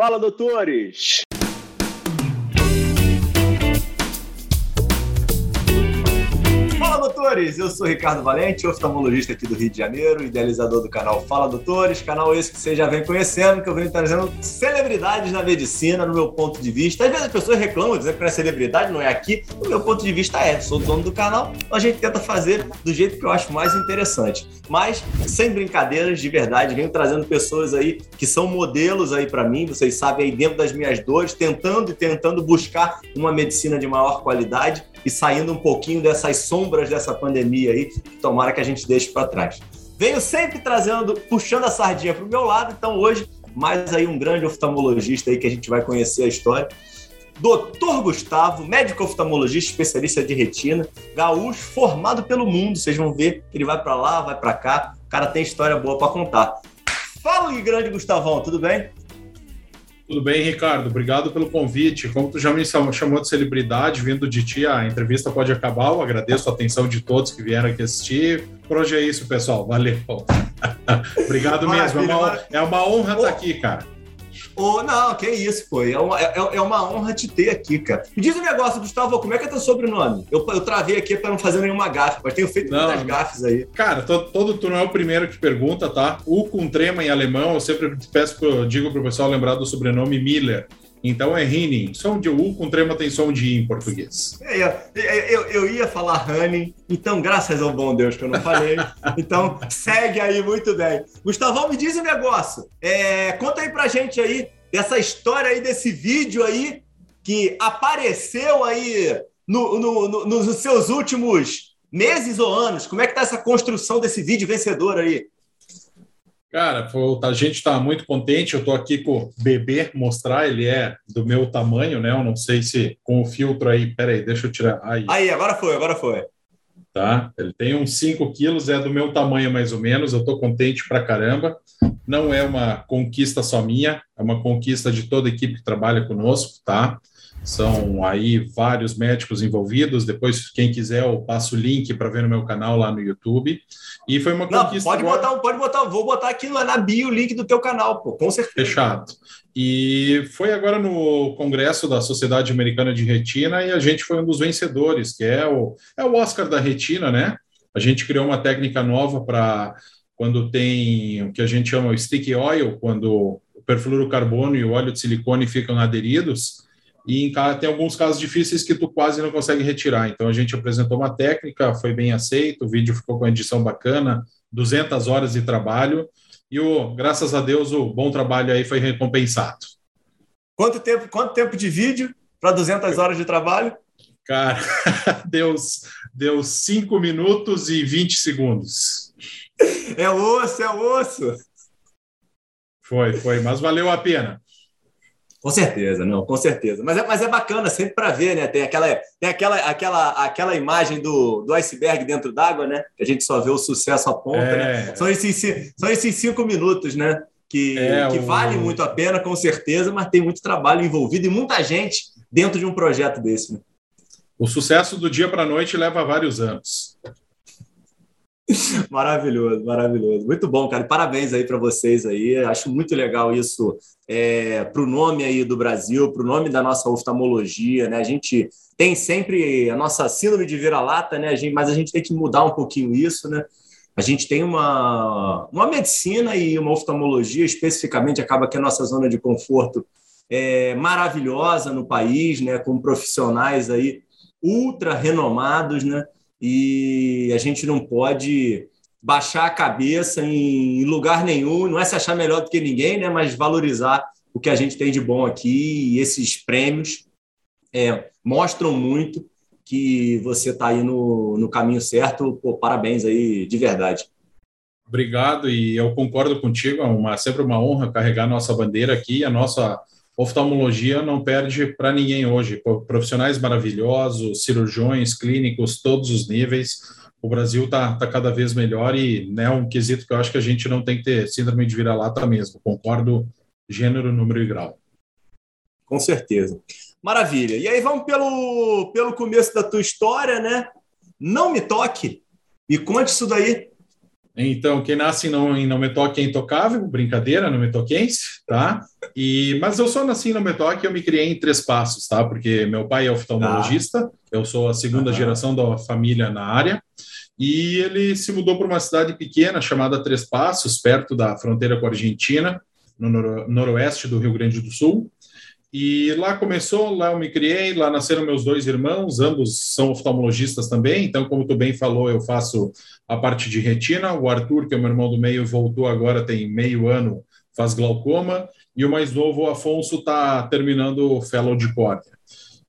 Fala, doutores! Doutores! Eu sou Ricardo Valente, oftalmologista aqui do Rio de Janeiro, idealizador do canal Fala Doutores, canal esse que você já vem conhecendo, que eu venho trazendo celebridades na medicina, no meu ponto de vista. Às vezes as pessoas reclamam, dizendo que não é celebridade, não é aqui. No meu ponto de vista é, sou dono do canal, então a gente tenta fazer do jeito que eu acho mais interessante. Mas, sem brincadeiras, de verdade, venho trazendo pessoas aí que são modelos aí para mim, vocês sabem aí dentro das minhas dores, tentando e tentando buscar uma medicina de maior qualidade e saindo um pouquinho dessas sombras dessa pandemia aí, tomara que a gente deixe para trás. Venho sempre trazendo, puxando a sardinha para o meu lado, então hoje, mais aí um grande oftalmologista aí que a gente vai conhecer a história. Doutor Gustavo, médico oftalmologista, especialista de retina, gaúcho, formado pelo mundo. Vocês vão ver que ele vai para lá, vai para cá. O cara tem história boa para contar. Fala, grande Gustavão, tudo bem? Tudo bem, Ricardo? Obrigado pelo convite. Como tu já me chamou de celebridade, vindo de ti, a entrevista pode acabar. Eu agradeço a atenção de todos que vieram aqui assistir. Por hoje é isso, pessoal. Valeu. Obrigado mesmo. É uma, é uma honra estar aqui, cara. Oh, não, que isso, pô. É uma, é, é, uma honra te ter aqui, cara. Me diz um negócio, Gustavo, como é que é teu sobrenome? Eu, eu travei aqui para não fazer nenhuma gafe, mas tenho feito não, muitas gafes aí. Cara, todo, todo tu não é o primeiro que pergunta, tá? O com trema em alemão, eu sempre peço, digo pro pessoal lembrar do sobrenome Miller. Então é Henning. Som de U com trema tem som de I em português. É, eu, eu, eu, ia falar Henning, então graças ao bom Deus que eu não falei. então segue aí muito bem. Gustavão, me diz um negócio. É, conta aí pra gente aí dessa história aí, desse vídeo aí que apareceu aí no, no, no, nos seus últimos meses ou anos. Como é que tá essa construção desse vídeo vencedor aí? Cara, a gente está muito contente. Eu estou aqui com o bebê mostrar, ele é do meu tamanho, né? Eu não sei se com o filtro aí. Peraí, deixa eu tirar. Aí, aí agora foi, agora foi. Tá? Ele tem uns 5 quilos, é do meu tamanho mais ou menos. Eu estou contente pra caramba. Não é uma conquista só minha, é uma conquista de toda a equipe que trabalha conosco, tá? São aí vários médicos envolvidos. Depois, quem quiser, eu passo o link para ver no meu canal lá no YouTube. E foi uma Não, conquista. Pode agora... botar, pode botar, vou botar aqui na bio o link do teu canal, pô, com certeza. Fechado. E foi agora no Congresso da Sociedade Americana de Retina e a gente foi um dos vencedores, que é o, é o Oscar da Retina, né? A gente criou uma técnica nova para quando tem o que a gente chama o stick oil, quando o perfluorocarbono e o óleo de silicone ficam aderidos e em, tem alguns casos difíceis que tu quase não consegue retirar. Então a gente apresentou uma técnica, foi bem aceito, o vídeo ficou com edição bacana, 200 horas de trabalho e o graças a Deus o bom trabalho aí foi recompensado. Quanto tempo, quanto tempo de vídeo para 200 horas de trabalho? Cara, deu, deu 5 minutos e 20 segundos. É osso, é osso. Foi, foi, mas valeu a pena. Com certeza, não, com certeza. Mas é, mas é bacana sempre para ver, né? Tem aquela, tem aquela, aquela, aquela imagem do, do iceberg dentro d'água, né? Que a gente só vê o sucesso à ponta, né? é. né? São esses, são esses cinco minutos, né? Que, é, que o... vale muito a pena, com certeza, mas tem muito trabalho envolvido e muita gente dentro de um projeto desse. Né? O sucesso do dia para a noite leva vários anos. maravilhoso, maravilhoso. Muito bom, cara. Parabéns aí para vocês aí. Acho muito legal isso é, para o nome aí do Brasil, para o nome da nossa oftalmologia, né? A gente tem sempre a nossa síndrome de vira-lata, né? A gente, mas a gente tem que mudar um pouquinho isso, né? A gente tem uma, uma medicina e uma oftalmologia, especificamente, acaba que a nossa zona de conforto é maravilhosa no país, né? Com profissionais aí ultra renomados, né? E a gente não pode baixar a cabeça em lugar nenhum, não é se achar melhor do que ninguém, né, mas valorizar o que a gente tem de bom aqui e esses prêmios é, mostram muito que você está aí no, no caminho certo. Pô, parabéns aí, de verdade. Obrigado, e eu concordo contigo, é uma, sempre uma honra carregar nossa bandeira aqui, a nossa oftalmologia não perde para ninguém hoje. Profissionais maravilhosos, cirurgiões, clínicos, todos os níveis. O Brasil está tá cada vez melhor e é né, um quesito que eu acho que a gente não tem que ter síndrome de vira-lata mesmo. Concordo, gênero, número e grau. Com certeza. Maravilha. E aí vamos pelo, pelo começo da tua história, né? Não me toque. Me conte isso daí. Então, quem nasce não, em Não Me Toque é intocável, brincadeira, não me toquense, tá? E, mas eu só nasci em Não Me Toque eu me criei em Três Passos, tá? Porque meu pai é oftalmologista, ah. eu sou a segunda geração da família na área, e ele se mudou para uma cidade pequena chamada Três Passos, perto da fronteira com a Argentina, no noro noroeste do Rio Grande do Sul, e lá começou, lá eu me criei, lá nasceram meus dois irmãos, ambos são oftalmologistas também, então, como tu bem falou, eu faço a parte de retina. O Arthur, que é o meu irmão do meio, voltou agora, tem meio ano, faz glaucoma, e o mais novo, o Afonso, está terminando o fellow de córnea.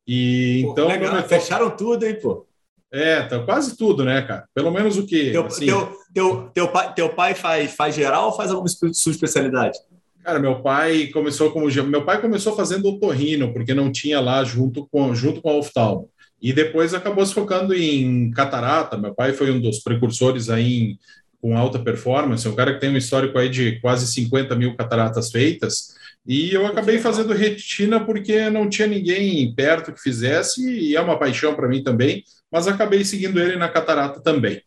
E pô, então. Legal, fecharam tudo, hein, pô? É, tá quase tudo, né, cara? Pelo menos o que. Teu, assim... teu, teu, teu, pai, teu pai faz, faz geral ou faz alguma sua especialidade? Cara, meu pai começou como meu pai começou fazendo otorrino, porque não tinha lá junto com junto com a oftalmo. E depois acabou se focando em catarata. Meu pai foi um dos precursores aí em, com alta performance, um cara que tem um histórico aí de quase 50 mil cataratas feitas. E eu acabei fazendo retina porque não tinha ninguém perto que fizesse, e é uma paixão para mim também, mas acabei seguindo ele na catarata também.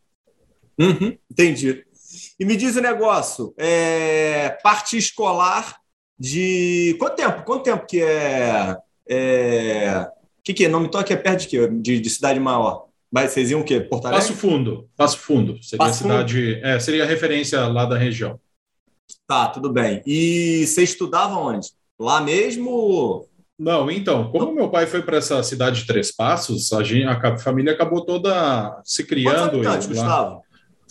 Uhum, entendi. E me diz o um negócio, é, parte escolar de quanto tempo? Quanto tempo que é? é que que é? Não me toque é perto de quê? De, de cidade maior? Mas vocês iam o quê? Porto Alegre? Passo Fundo. Passo Fundo. Seria Passo a cidade. Fundo? É, seria a referência lá da região. Tá, tudo bem. E você estudava onde? Lá mesmo? Não, então, como meu pai foi para essa cidade de Três Passos, a, gente, a família acabou toda se criando. Quantos habitantes, Gustavo?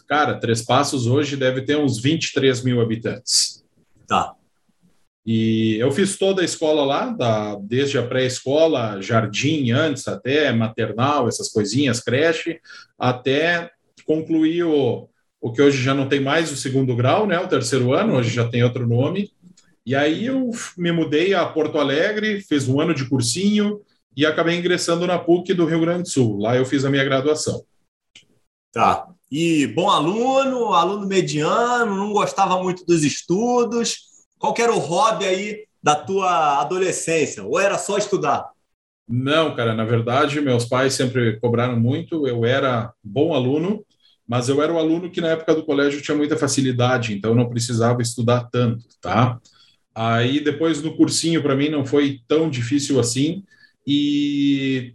Cara, Três Passos hoje deve ter uns 23 mil habitantes. Tá. E eu fiz toda a escola lá, da, desde a pré-escola, jardim antes, até maternal, essas coisinhas, creche, até concluir o, o que hoje já não tem mais o segundo grau, né? O terceiro ano, hoje já tem outro nome. E aí eu me mudei a Porto Alegre, fiz um ano de cursinho e acabei ingressando na PUC do Rio Grande do Sul. Lá eu fiz a minha graduação. Tá. E bom aluno, aluno mediano, não gostava muito dos estudos. Qual era o hobby aí da tua adolescência? Ou era só estudar? Não, cara, na verdade, meus pais sempre cobraram muito. Eu era bom aluno, mas eu era o aluno que na época do colégio tinha muita facilidade, então não precisava estudar tanto, tá? Aí depois no cursinho para mim não foi tão difícil assim e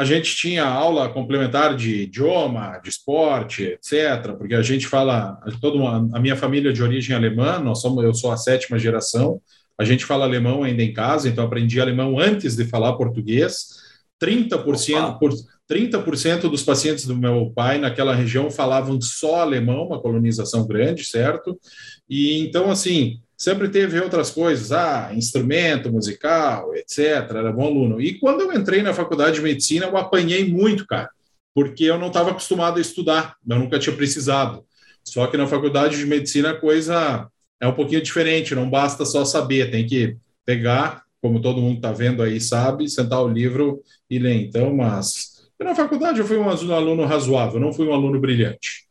a gente tinha aula complementar de idioma, de esporte, etc., porque a gente fala, toda uma, a minha família é de origem alemã, nós somos, eu sou a sétima geração, a gente fala alemão ainda em casa, então aprendi alemão antes de falar português. 30%, por, 30% dos pacientes do meu pai naquela região falavam só alemão, uma colonização grande, certo? E então, assim, sempre teve outras coisas, ah, instrumento musical, etc. Era bom aluno. E quando eu entrei na faculdade de medicina, eu apanhei muito, cara, porque eu não estava acostumado a estudar, eu nunca tinha precisado. Só que na faculdade de medicina a coisa é um pouquinho diferente, não basta só saber, tem que pegar, como todo mundo está vendo aí, sabe, sentar o livro e ler. Então, mas na faculdade eu fui um aluno razoável, não fui um aluno brilhante.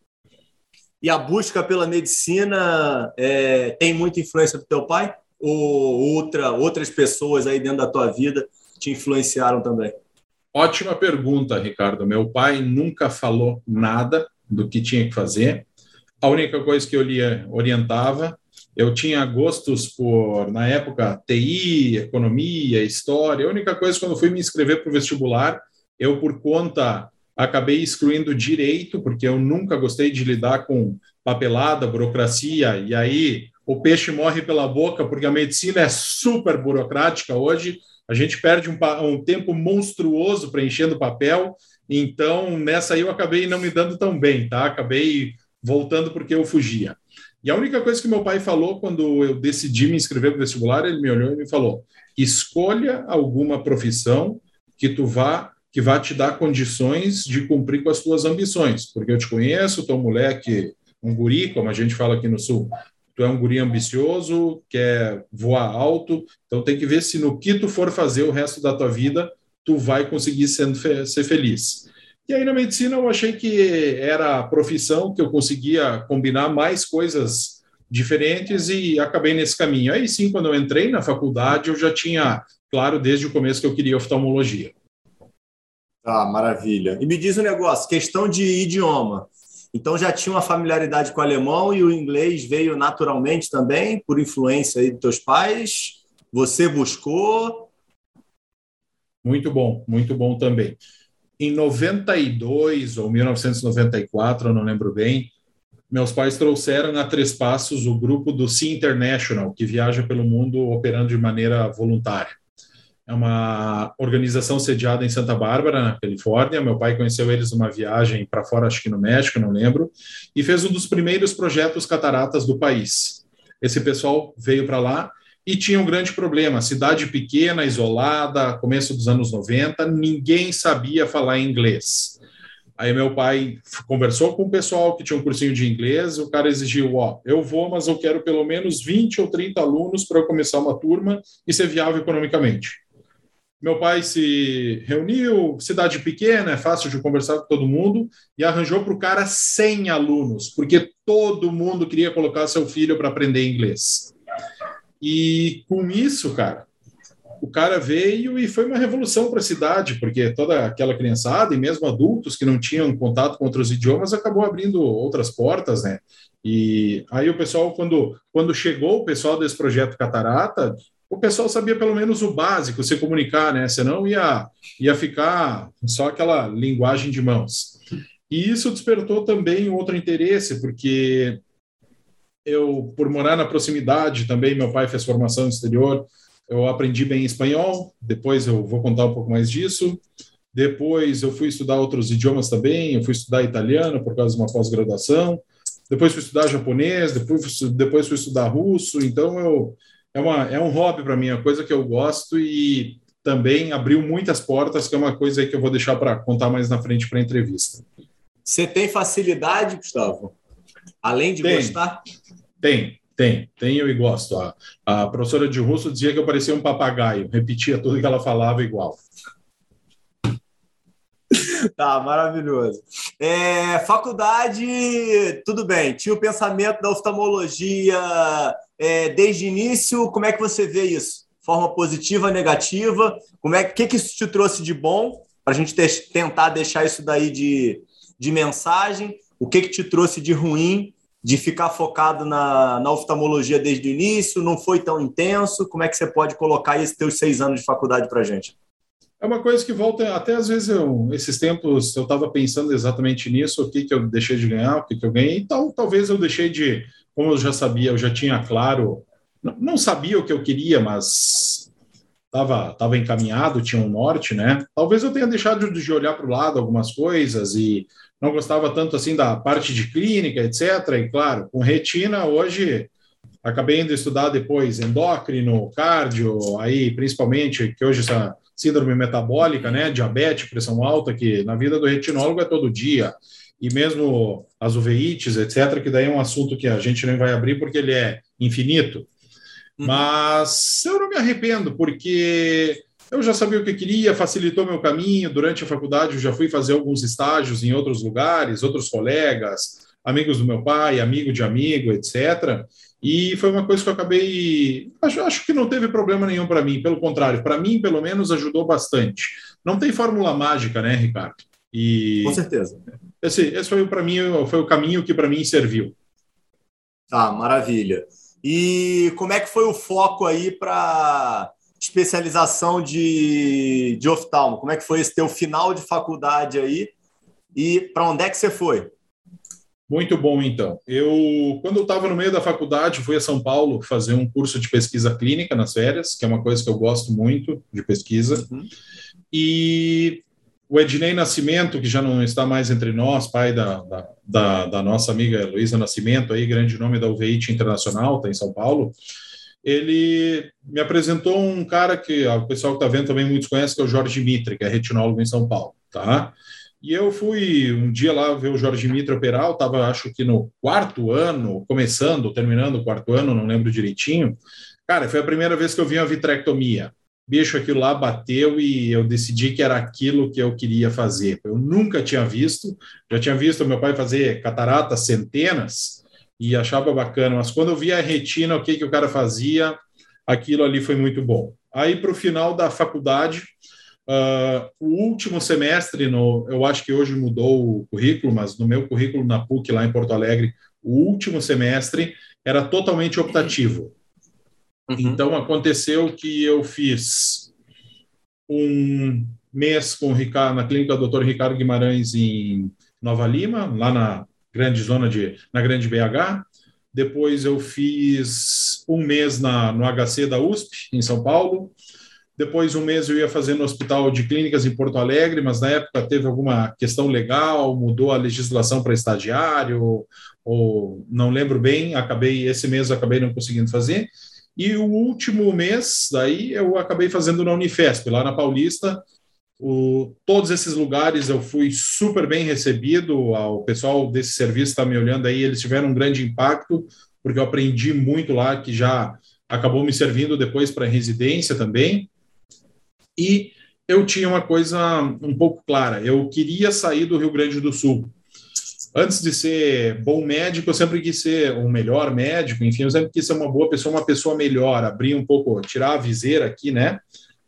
E a busca pela medicina é, tem muita influência do teu pai? Ou outra, outras pessoas aí dentro da tua vida te influenciaram também? Ótima pergunta, Ricardo. Meu pai nunca falou nada do que tinha que fazer. A única coisa que eu lia orientava. Eu tinha gostos por, na época, TI, economia, história. A única coisa, quando fui me inscrever para o vestibular, eu, por conta acabei excluindo direito, porque eu nunca gostei de lidar com papelada, burocracia, e aí o peixe morre pela boca, porque a medicina é super burocrática hoje, a gente perde um, um tempo monstruoso preenchendo papel, então nessa aí eu acabei não me dando tão bem, tá? Acabei voltando porque eu fugia. E a única coisa que meu pai falou quando eu decidi me inscrever para vestibular, ele me olhou e me falou: escolha alguma profissão que tu vá que vai te dar condições de cumprir com as tuas ambições, porque eu te conheço, tu é um moleque, um guri, como a gente fala aqui no Sul, tu é um guri ambicioso, quer voar alto, então tem que ver se no que tu for fazer o resto da tua vida, tu vai conseguir sendo, ser feliz. E aí na medicina eu achei que era a profissão que eu conseguia combinar mais coisas diferentes e acabei nesse caminho. Aí sim, quando eu entrei na faculdade, eu já tinha claro desde o começo que eu queria oftalmologia. Ah, maravilha. E me diz um negócio, questão de idioma. Então já tinha uma familiaridade com o alemão e o inglês veio naturalmente também, por influência aí dos teus pais. Você buscou? Muito bom, muito bom também. Em 92 ou 1994, eu não lembro bem, meus pais trouxeram a Três Passos o grupo do Sea International, que viaja pelo mundo operando de maneira voluntária. É uma organização sediada em Santa Bárbara, na Califórnia. Meu pai conheceu eles numa viagem para fora, acho que no México, não lembro, e fez um dos primeiros projetos cataratas do país. Esse pessoal veio para lá e tinha um grande problema: cidade pequena, isolada, começo dos anos 90, ninguém sabia falar inglês. Aí meu pai conversou com o pessoal que tinha um cursinho de inglês, o cara exigiu, ó, eu vou, mas eu quero pelo menos 20 ou 30 alunos para eu começar uma turma e ser viável economicamente. Meu pai se reuniu, cidade pequena, é fácil de conversar com todo mundo, e arranjou para o cara 100 alunos, porque todo mundo queria colocar seu filho para aprender inglês. E com isso, cara, o cara veio e foi uma revolução para a cidade, porque toda aquela criançada e mesmo adultos que não tinham contato com outros idiomas acabou abrindo outras portas, né? E aí o pessoal, quando, quando chegou o pessoal desse projeto Catarata, o pessoal sabia pelo menos o básico, se comunicar, né? Senão ia, ia ficar só aquela linguagem de mãos. E isso despertou também outro interesse, porque eu, por morar na proximidade também, meu pai fez formação no exterior, eu aprendi bem espanhol, depois eu vou contar um pouco mais disso. Depois eu fui estudar outros idiomas também, eu fui estudar italiano por causa de uma pós-graduação, depois fui estudar japonês, depois, depois fui estudar russo, então eu é, uma, é um hobby para mim, é uma coisa que eu gosto e também abriu muitas portas, que é uma coisa aí que eu vou deixar para contar mais na frente para a entrevista. Você tem facilidade, Gustavo? Além de tem, gostar? Tem, tem, tenho e gosto. A, a professora de russo dizia que eu parecia um papagaio, repetia tudo que ela falava igual. Tá, maravilhoso. É, faculdade, tudo bem. Tinha o pensamento da oftalmologia é, desde o início. Como é que você vê isso? Forma positiva, negativa? Como é que, que isso te trouxe de bom para a gente ter, tentar deixar isso daí de, de mensagem? O que, que te trouxe de ruim de ficar focado na, na oftalmologia desde o início? Não foi tão intenso? Como é que você pode colocar esses teus seis anos de faculdade para a gente? É uma coisa que volta, até às vezes, eu, esses tempos, eu estava pensando exatamente nisso, o que, que eu deixei de ganhar, o que, que eu ganhei, então talvez eu deixei de, como eu já sabia, eu já tinha claro, não, não sabia o que eu queria, mas estava tava encaminhado, tinha um norte, né? Talvez eu tenha deixado de, de olhar para o lado algumas coisas e não gostava tanto assim da parte de clínica, etc. E claro, com retina, hoje acabei indo estudar depois endócrino, cardio, aí principalmente que hoje essa síndrome metabólica, né, diabetes, pressão alta, que na vida do retinólogo é todo dia, e mesmo as uveites, etc., que daí é um assunto que a gente nem vai abrir porque ele é infinito. Uhum. Mas eu não me arrependo, porque eu já sabia o que queria, facilitou meu caminho. Durante a faculdade, eu já fui fazer alguns estágios em outros lugares, outros colegas, amigos do meu pai, amigo de amigo, etc. E foi uma coisa que eu acabei. Acho, acho que não teve problema nenhum para mim, pelo contrário, para mim, pelo menos, ajudou bastante. Não tem fórmula mágica, né, Ricardo? E Com certeza. Esse, esse foi para mim foi o caminho que para mim serviu. Tá, maravilha. E como é que foi o foco aí para especialização de, de oftalmo? Como é que foi esse teu final de faculdade aí? E para onde é que você foi? Muito bom, então. Eu, quando eu estava no meio da faculdade, fui a São Paulo fazer um curso de pesquisa clínica nas férias, que é uma coisa que eu gosto muito de pesquisa. Uhum. E o Ednei Nascimento, que já não está mais entre nós, pai da, da, da, da nossa amiga Luísa Nascimento, aí, grande nome da UVIT Internacional, está em São Paulo, ele me apresentou um cara que o pessoal que está vendo também muitos conhecem, que é o Jorge Mitre, que é retinólogo em São Paulo, tá? E eu fui um dia lá ver o Jorge Mitra operar, estava acho que no quarto ano, começando, terminando o quarto ano, não lembro direitinho. Cara, foi a primeira vez que eu vi uma vitrectomia. Bicho, aquilo lá bateu e eu decidi que era aquilo que eu queria fazer. Eu nunca tinha visto, já tinha visto meu pai fazer catarata centenas e achava bacana, mas quando eu vi a retina, o que, que o cara fazia, aquilo ali foi muito bom. Aí, para o final da faculdade, Uh, o último semestre, no, eu acho que hoje mudou o currículo, mas no meu currículo na PUC, lá em Porto Alegre, o último semestre era totalmente optativo. Uhum. Então, aconteceu que eu fiz um mês com o Ricardo, na clínica do Dr. Ricardo Guimarães, em Nova Lima, lá na grande zona de, na grande BH. Depois eu fiz um mês na, no HC da USP, em São Paulo. Depois, um mês eu ia fazer no Hospital de Clínicas em Porto Alegre, mas na época teve alguma questão legal, mudou a legislação para estagiário, ou não lembro bem, acabei esse mês acabei não conseguindo fazer. E o último mês, daí eu acabei fazendo na Unifesp, lá na Paulista. O, todos esses lugares eu fui super bem recebido. O pessoal desse serviço está me olhando aí, eles tiveram um grande impacto, porque eu aprendi muito lá, que já acabou me servindo depois para residência também. E eu tinha uma coisa um pouco clara: eu queria sair do Rio Grande do Sul. Antes de ser bom médico, eu sempre quis ser um melhor médico, enfim, eu sempre quis ser uma boa pessoa, uma pessoa melhor, abrir um pouco, tirar a viseira aqui, né?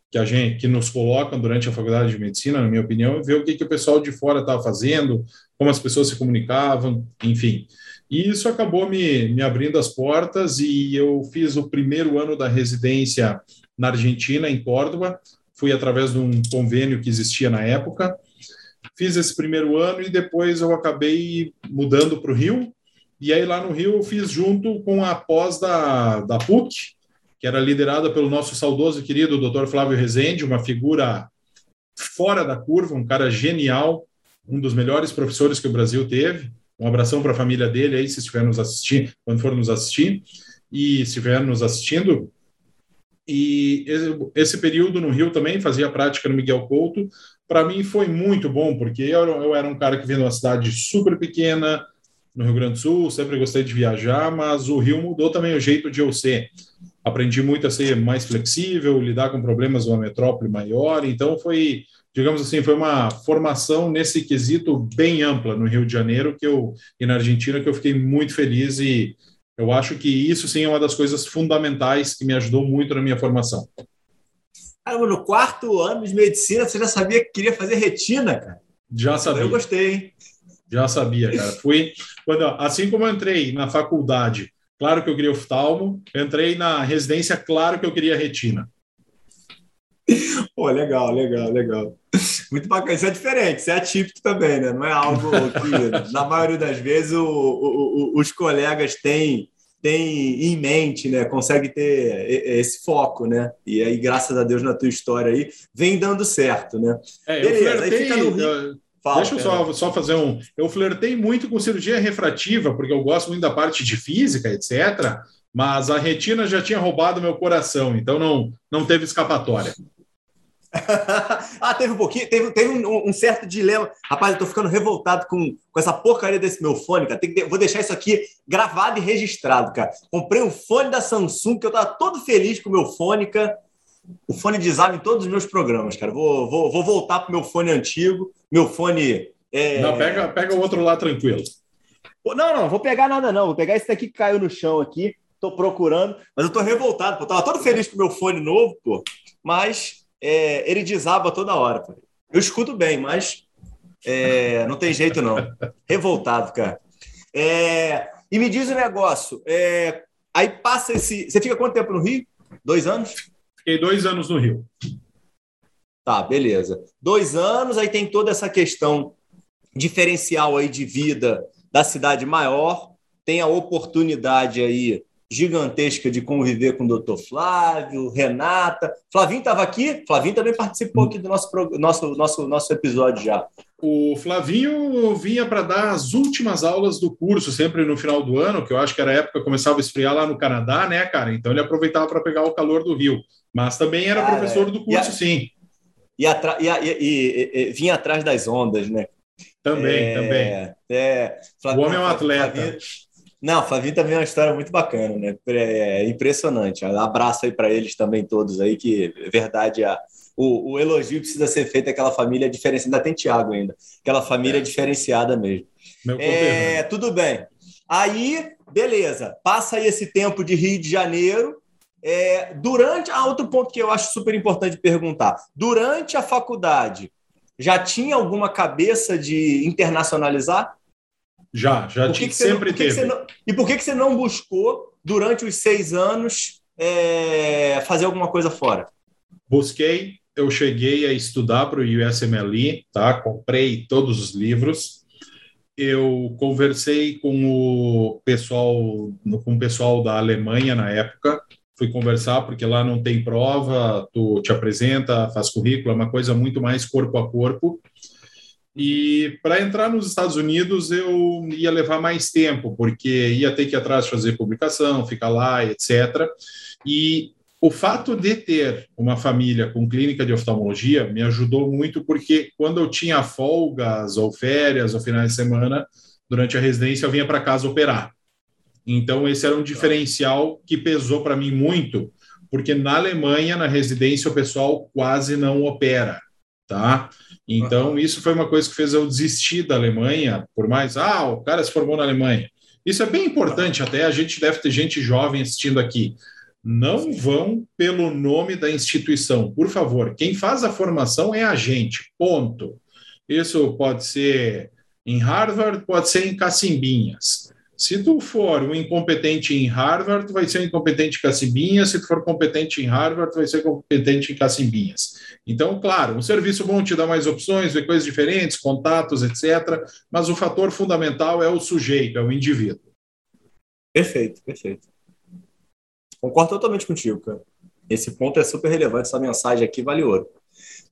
Que a gente que nos colocam durante a faculdade de medicina, na minha opinião, e ver o que, que o pessoal de fora estava fazendo, como as pessoas se comunicavam, enfim. E isso acabou me, me abrindo as portas e eu fiz o primeiro ano da residência na Argentina, em Córdoba, fui através de um convênio que existia na época. Fiz esse primeiro ano e depois eu acabei mudando para o Rio. E aí lá no Rio eu fiz junto com a pós da, da PUC, que era liderada pelo nosso saudoso e querido Dr. Flávio Rezende, uma figura fora da curva, um cara genial, um dos melhores professores que o Brasil teve. Um abração para a família dele aí, se estiver nos assistindo, quando for nos assistir. E se estiver nos assistindo, e esse período no Rio também fazia prática no Miguel Couto. Para mim foi muito bom, porque eu, eu era um cara que vinha de uma cidade super pequena, no Rio Grande do Sul, sempre gostei de viajar, mas o Rio mudou também o jeito de eu ser. Aprendi muito a ser mais flexível, lidar com problemas de uma metrópole maior, então foi, digamos assim, foi uma formação nesse quesito bem ampla no Rio de Janeiro que eu e na Argentina que eu fiquei muito feliz e eu acho que isso sim é uma das coisas fundamentais que me ajudou muito na minha formação. Caramba, no quarto ano de medicina você já sabia que queria fazer retina, cara? Já sabia. Eu gostei, hein? Já sabia, cara. Fui quando assim como eu entrei na faculdade, claro que eu queria oftalmo, entrei na residência, claro que eu queria retina. Pô, legal, legal, legal. Muito bacana. Isso é diferente, isso é atípico também, né? Não é algo que, na maioria das vezes, o, o, o, os colegas têm, têm em mente, né? Consegue ter esse foco, né? E aí, graças a Deus, na tua história aí, vem dando certo, né? É, Beleza, eu flertei, aí fica no Rio. Fala, Deixa eu só, só fazer um. Eu flertei muito com cirurgia refrativa, porque eu gosto muito da parte de física, etc. Mas a retina já tinha roubado meu coração, então não, não teve escapatória. ah, teve um pouquinho, teve, teve um, um, certo dilema. Rapaz, eu tô ficando revoltado com, com essa porcaria desse meu fone, cara. Tem que, vou deixar isso aqui gravado e registrado, cara. Comprei um fone da Samsung, que eu tava todo feliz com o meu fone, cara. O fone desaba em todos os meus programas, cara. Vou, vou, vou voltar pro meu fone antigo. Meu fone. É... Não, pega, pega o outro lá tranquilo. Não, não, vou pegar nada, não. Vou pegar esse daqui que caiu no chão aqui. Tô procurando, mas eu tô revoltado, pô. Eu tava todo feliz com o meu fone novo, pô. Mas é, ele desaba toda hora. Eu escuto bem, mas é, não tem jeito não. Revoltado, cara. É, e me diz o um negócio. É, aí passa esse. Você fica quanto tempo no Rio? Dois anos? Fiquei dois anos no Rio. Tá, beleza. Dois anos, aí tem toda essa questão diferencial aí de vida da cidade maior, tem a oportunidade aí gigantesca de conviver com o doutor Flávio, Renata. Flavinho estava aqui? Flavinho também participou aqui do nosso, nosso, nosso, nosso episódio já. O Flavinho vinha para dar as últimas aulas do curso, sempre no final do ano, que eu acho que era a época que começava a esfriar lá no Canadá, né, cara? Então ele aproveitava para pegar o calor do Rio. Mas também era cara, professor do curso, e a, sim. E, e, e, vinha atrás das ondas, né? Também, é, também. É, Flavinho, o homem é um atleta. Flavinho, não, Flavinho também é uma história muito bacana, né? É impressionante. Abraço aí para eles também todos aí, que é verdade a, o, o, elogio precisa ser feito àquela família diferenciada. Ainda tem Tiago ainda. Aquela família é. diferenciada mesmo. Meu é, tudo bem. Aí, beleza. Passa aí esse tempo de Rio de Janeiro. É, durante. Ah, outro ponto que eu acho super importante perguntar. Durante a faculdade, já tinha alguma cabeça de internacionalizar? Já, já tinha, sempre não, teve. Não, e por que, que você não buscou, durante os seis anos, é, fazer alguma coisa fora? Busquei, eu cheguei a estudar para o USMLE, tá? comprei todos os livros, eu conversei com o pessoal, com o pessoal da Alemanha na época, fui conversar porque lá não tem prova, tu te apresenta, faz currículo, é uma coisa muito mais corpo a corpo. E para entrar nos Estados Unidos eu ia levar mais tempo, porque ia ter que ir atrás fazer publicação, ficar lá, etc. E o fato de ter uma família com clínica de oftalmologia me ajudou muito, porque quando eu tinha folgas ou férias ou finais de semana, durante a residência, eu vinha para casa operar. Então, esse era um diferencial que pesou para mim muito, porque na Alemanha, na residência, o pessoal quase não opera, tá? Então, isso foi uma coisa que fez eu desistir da Alemanha, por mais, ah, o cara se formou na Alemanha. Isso é bem importante, até a gente deve ter gente jovem assistindo aqui. Não vão pelo nome da instituição, por favor. Quem faz a formação é a gente, ponto. Isso pode ser em Harvard, pode ser em Cacimbinhas. Se tu for um incompetente em Harvard, vai ser um incompetente em Cacimbinhas. Se tu for competente em Harvard, vai ser competente em Cacimbinhas. Então, claro, um serviço bom te dá mais opções, ver coisas diferentes, contatos, etc. Mas o fator fundamental é o sujeito, é o indivíduo. Perfeito, perfeito. Concordo totalmente contigo, cara. Esse ponto é super relevante, essa mensagem aqui vale ouro.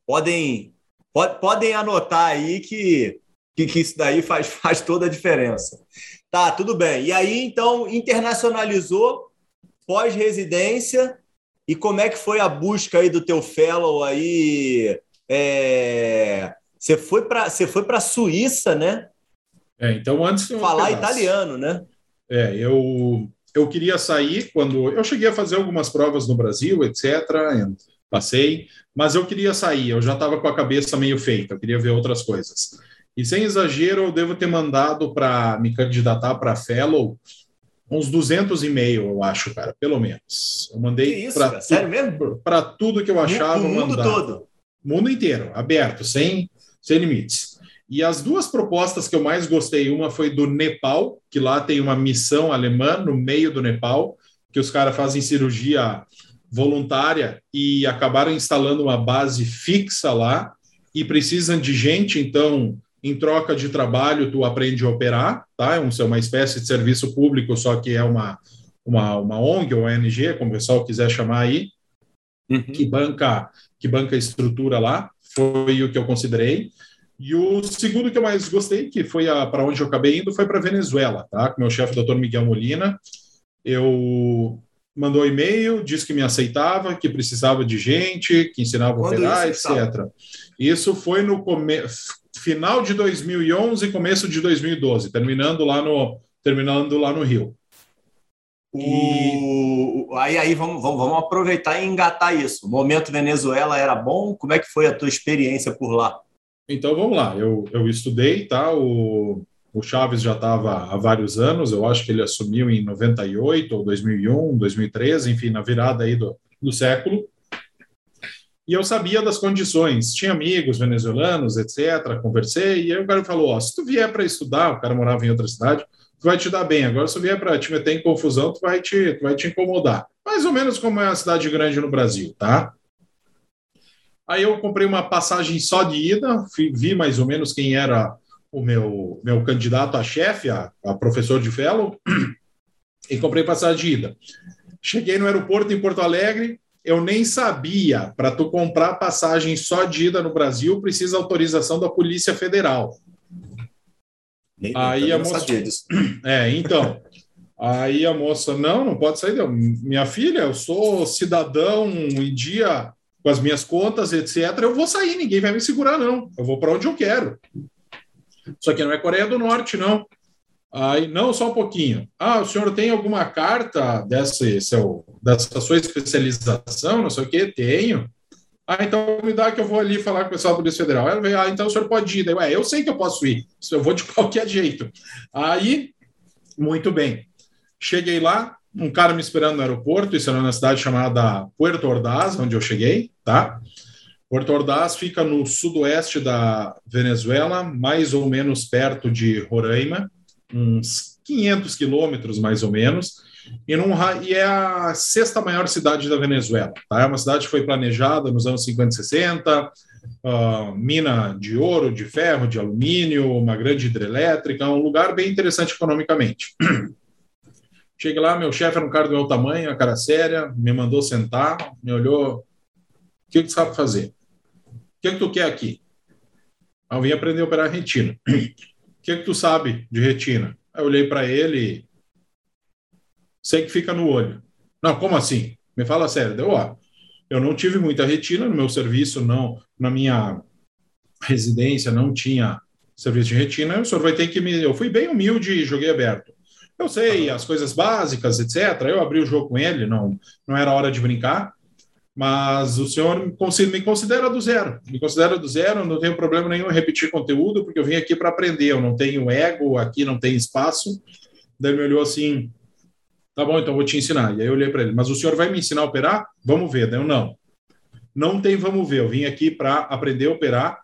Podem, pod, podem anotar aí que, que, que, isso daí faz, faz toda a diferença. Tá, tudo bem. E aí, então, internacionalizou pós-residência e como é que foi a busca aí do teu fellow aí? É... Você foi para você foi para Suíça, né? É, então antes falar italiano, né? É, eu eu queria sair quando eu cheguei a fazer algumas provas no Brasil, etc. Passei, mas eu queria sair. Eu já estava com a cabeça meio feita. Eu queria ver outras coisas. E sem exagero, eu devo ter mandado para me candidatar para fellow uns 200 e-mail, eu acho, cara, pelo menos. Eu mandei para tu, Para tudo que eu achava, o mundo mandava. todo. Mundo inteiro, aberto, sem sem limites. E as duas propostas que eu mais gostei, uma foi do Nepal, que lá tem uma missão alemã no meio do Nepal, que os caras fazem cirurgia voluntária e acabaram instalando uma base fixa lá e precisam de gente, então em troca de trabalho tu aprende a operar, tá? É, uma espécie de serviço público, só que é uma uma, uma ONG ou ONG, como o pessoal quiser chamar aí, uhum. que banca que banca estrutura lá, foi o que eu considerei. E o segundo que eu mais gostei, que foi para onde eu acabei indo, foi para Venezuela, tá? Com meu chefe, doutor Miguel Molina. Eu mandou e-mail, disse que me aceitava, que precisava de gente, que ensinava a operar, etc. Isso foi no come... final de 2011, começo de 2012, terminando lá no terminando lá no Rio. E... O... Aí, aí vamos, vamos, vamos aproveitar e engatar isso. O momento Venezuela era bom? Como é que foi a tua experiência por lá? Então vamos lá, eu, eu estudei, tá? O, o Chaves já estava há vários anos, eu acho que ele assumiu em 98 ou 2001, 2013, enfim, na virada aí do, do século. E eu sabia das condições, tinha amigos venezuelanos, etc. Conversei, e aí o cara falou: ó, se tu vier para estudar, o cara morava em outra cidade, tu vai te dar bem. Agora, se tu vier para te meter em confusão, tu vai te, tu vai te incomodar. Mais ou menos como é a cidade grande no Brasil, tá? Aí eu comprei uma passagem só de ida, vi mais ou menos quem era o meu, meu candidato a chefe, a, a professor de fellow, e comprei passagem de ida. Cheguei no aeroporto em Porto Alegre, eu nem sabia, para tu comprar passagem só de ida no Brasil, precisa autorização da Polícia Federal. Nem, aí a moça. É, então. aí a moça, não, não pode sair. Minha filha, eu sou cidadão em dia com as minhas contas, etc., eu vou sair, ninguém vai me segurar, não. Eu vou para onde eu quero. Só que não é Coreia do Norte, não. Aí, não, só um pouquinho. Ah, o senhor tem alguma carta dessa, seu, dessa sua especialização, não sei o quê? Tenho. Ah, então me dá que eu vou ali falar com o pessoal da Polícia Federal. Ela veio, ah, então o senhor pode ir. Daí, Ué, eu sei que eu posso ir, eu vou de qualquer jeito. Aí, muito bem. Cheguei lá, um cara me esperando no aeroporto, isso era na cidade chamada Puerto Ordaz, onde eu cheguei, tá? Puerto Ordaz fica no sudoeste da Venezuela, mais ou menos perto de Roraima, uns 500 quilômetros mais ou menos, e, num, e, é a sexta maior cidade da Venezuela. Tá? É uma cidade que foi planejada nos anos 50 e 60, uh, mina de ouro, de ferro, de alumínio, uma grande hidrelétrica, um lugar bem interessante economicamente. Cheguei lá, meu chefe era um cara do meu tamanho, a cara séria, me mandou sentar, me olhou. O que, que sabe fazer? O que, que tu quer aqui? Eu vim aprender a operar retina. O que, que tu sabe de retina? Eu olhei para ele, sei que fica no olho. Não, como assim? Me fala sério. Deu, ó, eu não tive muita retina no meu serviço, não, na minha residência não tinha serviço de retina, o senhor vai ter que me. Eu fui bem humilde e joguei aberto. Eu sei as coisas básicas, etc. Eu abri o jogo com ele, não, não era hora de brincar, mas o senhor me considera do zero. Me considera do zero, não tenho problema nenhum em repetir conteúdo, porque eu vim aqui para aprender. Eu não tenho ego, aqui não tem espaço. Daí me olhou assim: tá bom, então vou te ensinar. E aí eu olhei para ele: mas o senhor vai me ensinar a operar? Vamos ver. Daí eu não. Não tem vamos ver. Eu vim aqui para aprender a operar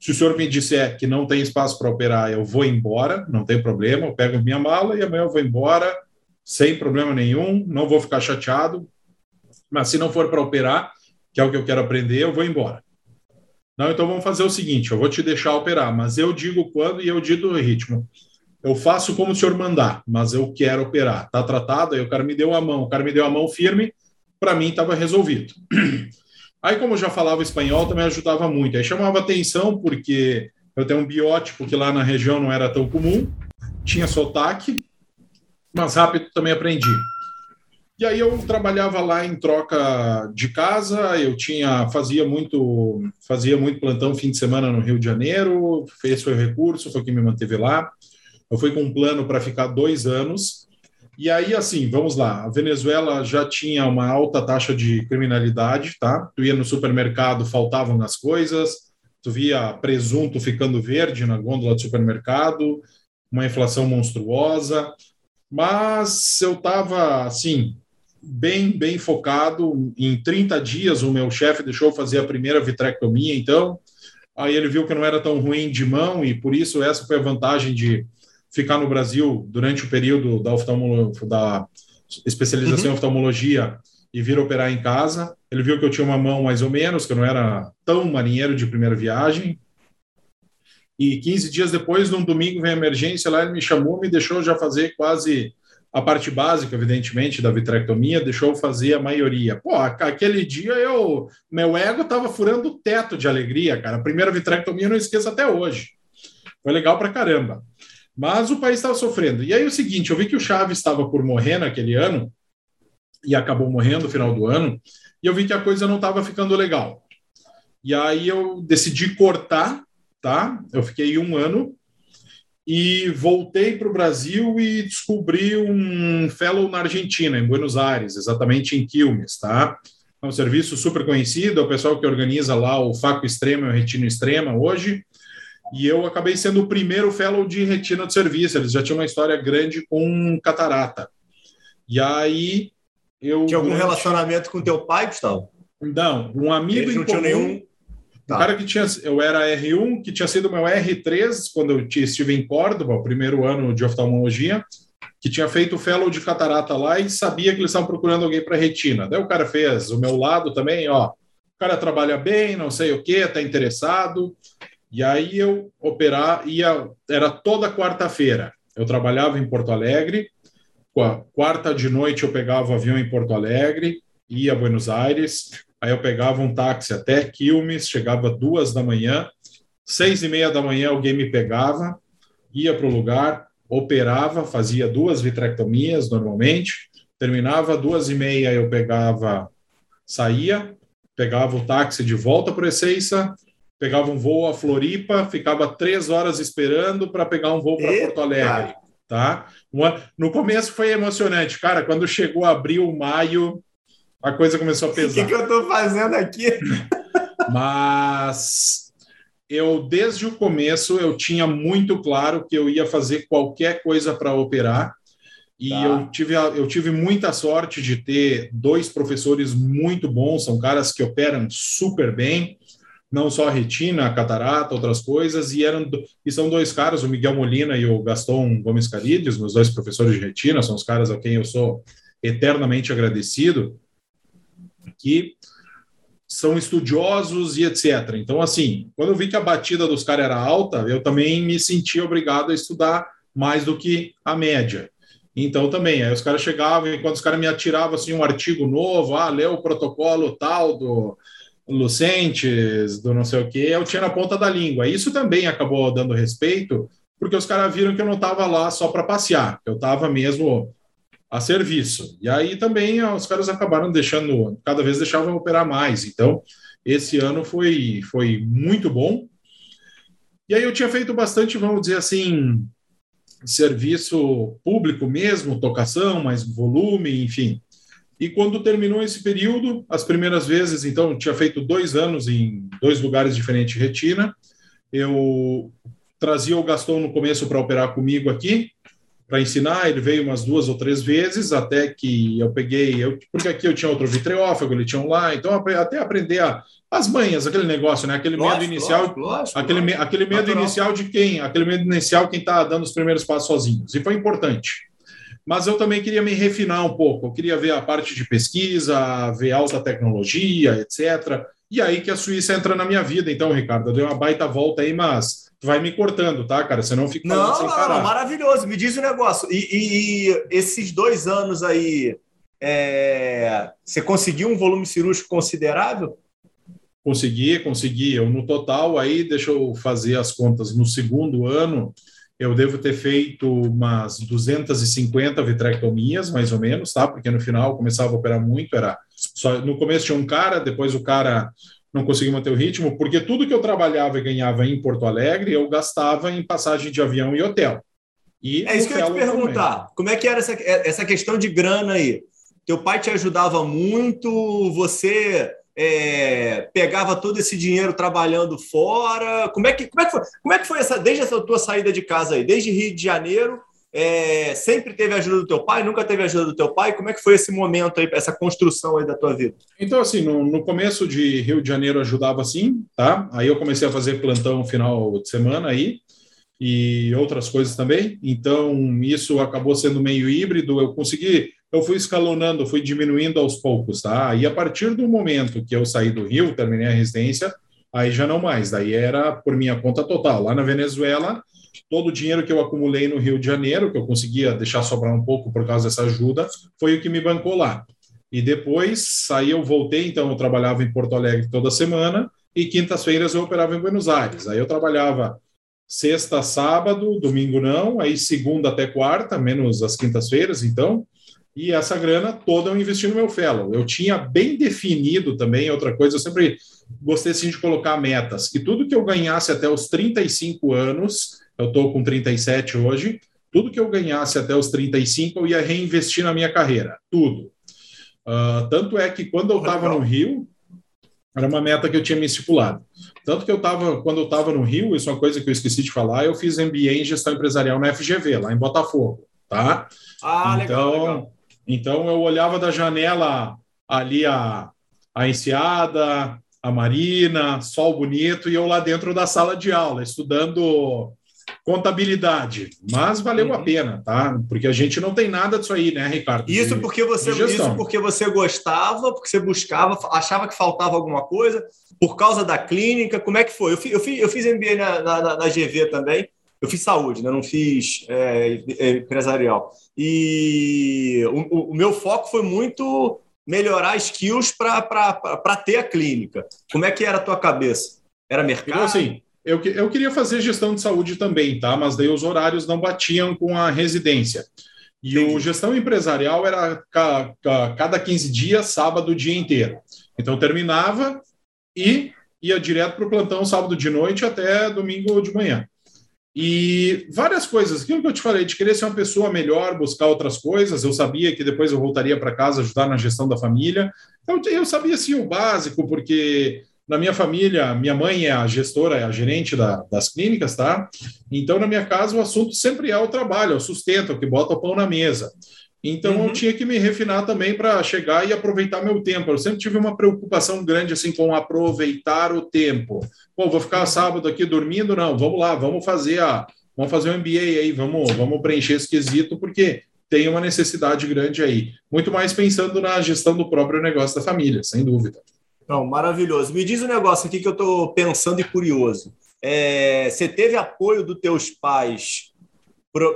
se o senhor me disser que não tem espaço para operar, eu vou embora, não tem problema, eu pego minha mala e amanhã eu vou embora, sem problema nenhum, não vou ficar chateado. Mas se não for para operar, que é o que eu quero aprender, eu vou embora. Não, então vamos fazer o seguinte: eu vou te deixar operar, mas eu digo quando e eu digo o ritmo. Eu faço como o senhor mandar, mas eu quero operar. Tá tratado? Aí o cara me deu a mão, o cara me deu a mão firme, para mim estava resolvido. Aí, como eu já falava espanhol, também ajudava muito. Aí chamava atenção porque eu tenho um biótipo que lá na região não era tão comum, tinha sotaque, mas rápido também aprendi. E aí eu trabalhava lá em troca de casa, eu tinha fazia muito fazia muito plantão fim de semana no Rio de Janeiro, esse foi recurso, foi o que me manteve lá. Eu fui com um plano para ficar dois anos e aí, assim, vamos lá. A Venezuela já tinha uma alta taxa de criminalidade, tá? Tu ia no supermercado, faltavam as coisas, tu via presunto ficando verde na gôndola do supermercado, uma inflação monstruosa. Mas eu estava, assim, bem, bem focado. Em 30 dias, o meu chefe deixou fazer a primeira vitrectomia, então. Aí ele viu que não era tão ruim de mão, e por isso essa foi a vantagem de ficar no Brasil durante o período da, da especialização uhum. em oftalmologia e vir operar em casa. Ele viu que eu tinha uma mão mais ou menos, que eu não era tão marinheiro de primeira viagem. E 15 dias depois, num domingo, vem a emergência lá, ele me chamou, me deixou já fazer quase a parte básica, evidentemente, da vitrectomia, deixou fazer a maioria. Pô, aquele dia eu, meu ego estava furando o teto de alegria, cara. A primeira vitrectomia eu não esqueço até hoje. Foi legal pra caramba. Mas o país estava sofrendo. E aí o seguinte, eu vi que o Chaves estava por morrer naquele ano, e acabou morrendo no final do ano, e eu vi que a coisa não estava ficando legal. E aí eu decidi cortar, tá? Eu fiquei um ano e voltei para o Brasil e descobri um fellow na Argentina, em Buenos Aires, exatamente em Quilmes, tá? É um serviço super conhecido, é o pessoal que organiza lá o Faco Extremo e o Retino Extrema hoje. E eu acabei sendo o primeiro fellow de retina de serviço. Eles já tinham uma história grande com catarata. E aí eu. Tinha algum relacionamento com teu pai, Gustavo? Não, um amigo em comum. Nenhum... Tá. Um cara que tinha. Eu era R1, que tinha sido meu R3 quando eu estive em Córdoba, o primeiro ano de oftalmologia, que tinha feito fellow de catarata lá e sabia que eles estavam procurando alguém para retina. Daí o cara fez o meu lado também, ó. O cara trabalha bem, não sei o que, está interessado. E aí eu operar ia era toda quarta-feira. Eu trabalhava em Porto Alegre. Quarta de noite eu pegava o avião em Porto Alegre, ia a Buenos Aires. Aí eu pegava um táxi até Quilmes, chegava duas da manhã. Seis e meia da manhã alguém me pegava, ia para o lugar, operava, fazia duas vitrectomias normalmente. Terminava duas e meia eu pegava, saía, pegava o táxi de volta para Ezeiza, pegava um voo a Floripa, ficava três horas esperando para pegar um voo para Porto Alegre. Tá? No começo foi emocionante, cara. Quando chegou abril, maio, a coisa começou a pesar. O que, que eu estou fazendo aqui? Mas eu, desde o começo, eu tinha muito claro que eu ia fazer qualquer coisa para operar. E tá. eu, tive, eu tive muita sorte de ter dois professores muito bons, são caras que operam super bem, não só a retina, a catarata, outras coisas, e eram e são dois caras, o Miguel Molina e o Gaston Gomes Carides, meus dois professores de retina, são os caras a quem eu sou eternamente agradecido, que são estudiosos e etc. Então, assim, quando eu vi que a batida dos caras era alta, eu também me senti obrigado a estudar mais do que a média. Então, também, aí os caras chegavam, e quando os caras me atiravam assim, um artigo novo, ah, leu o protocolo tal do Lucentes, do não sei o quê, eu tinha na ponta da língua. Isso também acabou dando respeito, porque os caras viram que eu não estava lá só para passear, eu estava mesmo a serviço. E aí também os caras acabaram deixando, cada vez deixavam operar mais. Então, esse ano foi, foi muito bom. E aí eu tinha feito bastante, vamos dizer assim, serviço público mesmo, tocação, mais volume, enfim. E quando terminou esse período, as primeiras vezes, então, tinha feito dois anos em dois lugares diferentes retina. Eu trazia o Gaston no começo para operar comigo aqui, para ensinar. Ele veio umas duas ou três vezes, até que eu peguei, eu, porque aqui eu tinha outro vitreófago, ele tinha um lá, então até aprender a, as manhas, aquele negócio, né? Aquele lógico, medo inicial, lógico, lógico, aquele, aquele medo Natural. inicial de quem? Aquele medo inicial quem está dando os primeiros passos sozinhos. E foi importante. Mas eu também queria me refinar um pouco. Eu queria ver a parte de pesquisa, ver alta tecnologia, etc. E aí que a Suíça entra na minha vida. Então, Ricardo, eu dei uma baita volta aí, mas vai me cortando, tá, cara? Você não fica não, sem parar. Não, maravilhoso. Me diz o um negócio. E, e, e, esses dois anos aí, é... você conseguiu um volume cirúrgico considerável? Consegui, consegui. Eu, no total, aí, deixa eu fazer as contas, no segundo ano, eu devo ter feito umas 250 vitrectomias, mais ou menos, tá? Porque no final começava a operar muito, era só no começo tinha um cara, depois o cara não conseguia manter o ritmo, porque tudo que eu trabalhava e ganhava em Porto Alegre, eu gastava em passagem de avião e hotel. E é isso que eu ia te perguntar. Também. Como é que era essa, essa questão de grana aí? Teu pai te ajudava muito, você é, pegava todo esse dinheiro trabalhando fora? Como é que, como é que foi? Como é que foi essa desde essa tua saída de casa aí, desde Rio de Janeiro? É, sempre teve ajuda do teu pai? Nunca teve ajuda do teu pai? Como é que foi esse momento aí, essa construção aí da tua vida? Então, assim, no, no começo de Rio de Janeiro ajudava sim, tá? Aí eu comecei a fazer plantão final de semana aí e outras coisas também. Então, isso acabou sendo meio híbrido. Eu consegui eu fui escalonando, fui diminuindo aos poucos, tá? E a partir do momento que eu saí do Rio, terminei a residência, aí já não mais, daí era por minha conta total. Lá na Venezuela, todo o dinheiro que eu acumulei no Rio de Janeiro, que eu conseguia deixar sobrar um pouco por causa dessa ajuda, foi o que me bancou lá. E depois, aí eu voltei, então eu trabalhava em Porto Alegre toda semana, e quintas-feiras eu operava em Buenos Aires. Aí eu trabalhava sexta, sábado, domingo não, aí segunda até quarta, menos as quintas-feiras, então, e essa grana toda eu investi no meu fellow. Eu tinha bem definido também, outra coisa, eu sempre gostei assim, de colocar metas, que tudo que eu ganhasse até os 35 anos, eu estou com 37 hoje, tudo que eu ganhasse até os 35 eu ia reinvestir na minha carreira, tudo. Uh, tanto é que quando eu estava no Rio, era uma meta que eu tinha me estipulado. Tanto que eu estava, quando eu estava no Rio, isso é uma coisa que eu esqueci de falar, eu fiz MBA em gestão empresarial na FGV, lá em Botafogo, tá? Ah, então, legal, legal. Então eu olhava da janela ali a, a enseada, a marina, sol bonito, e eu lá dentro da sala de aula, estudando contabilidade. Mas valeu uhum. a pena, tá? Porque a gente não tem nada disso aí, né, Ricardo? Isso de, porque você isso porque você gostava, porque você buscava, achava que faltava alguma coisa, por causa da clínica. Como é que foi? Eu fiz, eu fiz, eu fiz MBA na, na, na GV também. Eu fiz saúde, né? não fiz é, é, empresarial. E o, o, meu foco foi muito melhorar skills para ter a clínica. Como é que era a tua cabeça? Era mercado? Então, assim, eu, eu queria fazer gestão de saúde também, tá? Mas daí os horários não batiam com a residência. E Entendi. o gestão empresarial era cada 15 dias, sábado o dia inteiro. Então terminava e ia direto para o plantão sábado de noite até domingo de manhã. E várias coisas, aquilo que eu te falei, de querer ser uma pessoa melhor, buscar outras coisas. Eu sabia que depois eu voltaria para casa ajudar na gestão da família. Eu, eu sabia sim o básico, porque na minha família, minha mãe é a gestora, é a gerente da, das clínicas, tá? Então, na minha casa, o assunto sempre é o trabalho, é o sustento, é o que bota o pão na mesa. Então, uhum. eu tinha que me refinar também para chegar e aproveitar meu tempo. Eu sempre tive uma preocupação grande assim com aproveitar o tempo. Pô, vou ficar sábado aqui dormindo? Não, vamos lá, vamos fazer a, vamos fazer um MBA aí, vamos, vamos preencher esse quesito, porque tem uma necessidade grande aí. Muito mais pensando na gestão do próprio negócio da família, sem dúvida. Não, maravilhoso. Me diz um negócio aqui que eu estou pensando e curioso. É, você teve apoio dos teus pais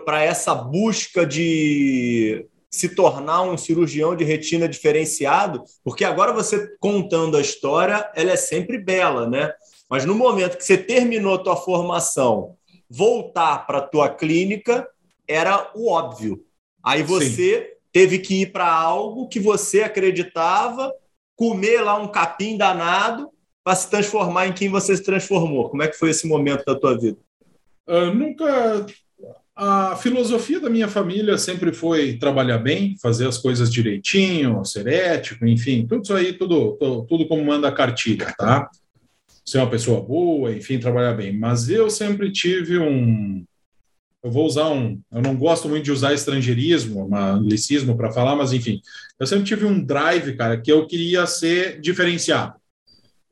para essa busca de se tornar um cirurgião de retina diferenciado, porque agora você contando a história, ela é sempre bela, né? Mas no momento que você terminou a tua formação, voltar para a tua clínica era o óbvio. Aí você Sim. teve que ir para algo que você acreditava, comer lá um capim danado para se transformar em quem você se transformou. Como é que foi esse momento da tua vida? Eu nunca a filosofia da minha família sempre foi trabalhar bem, fazer as coisas direitinho, ser ético, enfim, tudo isso aí, tudo, tudo, tudo como manda a cartilha, tá? Ser uma pessoa boa, enfim, trabalhar bem. Mas eu sempre tive um. Eu vou usar um. Eu não gosto muito de usar estrangeirismo, um anglicismo para falar, mas enfim. Eu sempre tive um drive, cara, que eu queria ser diferenciado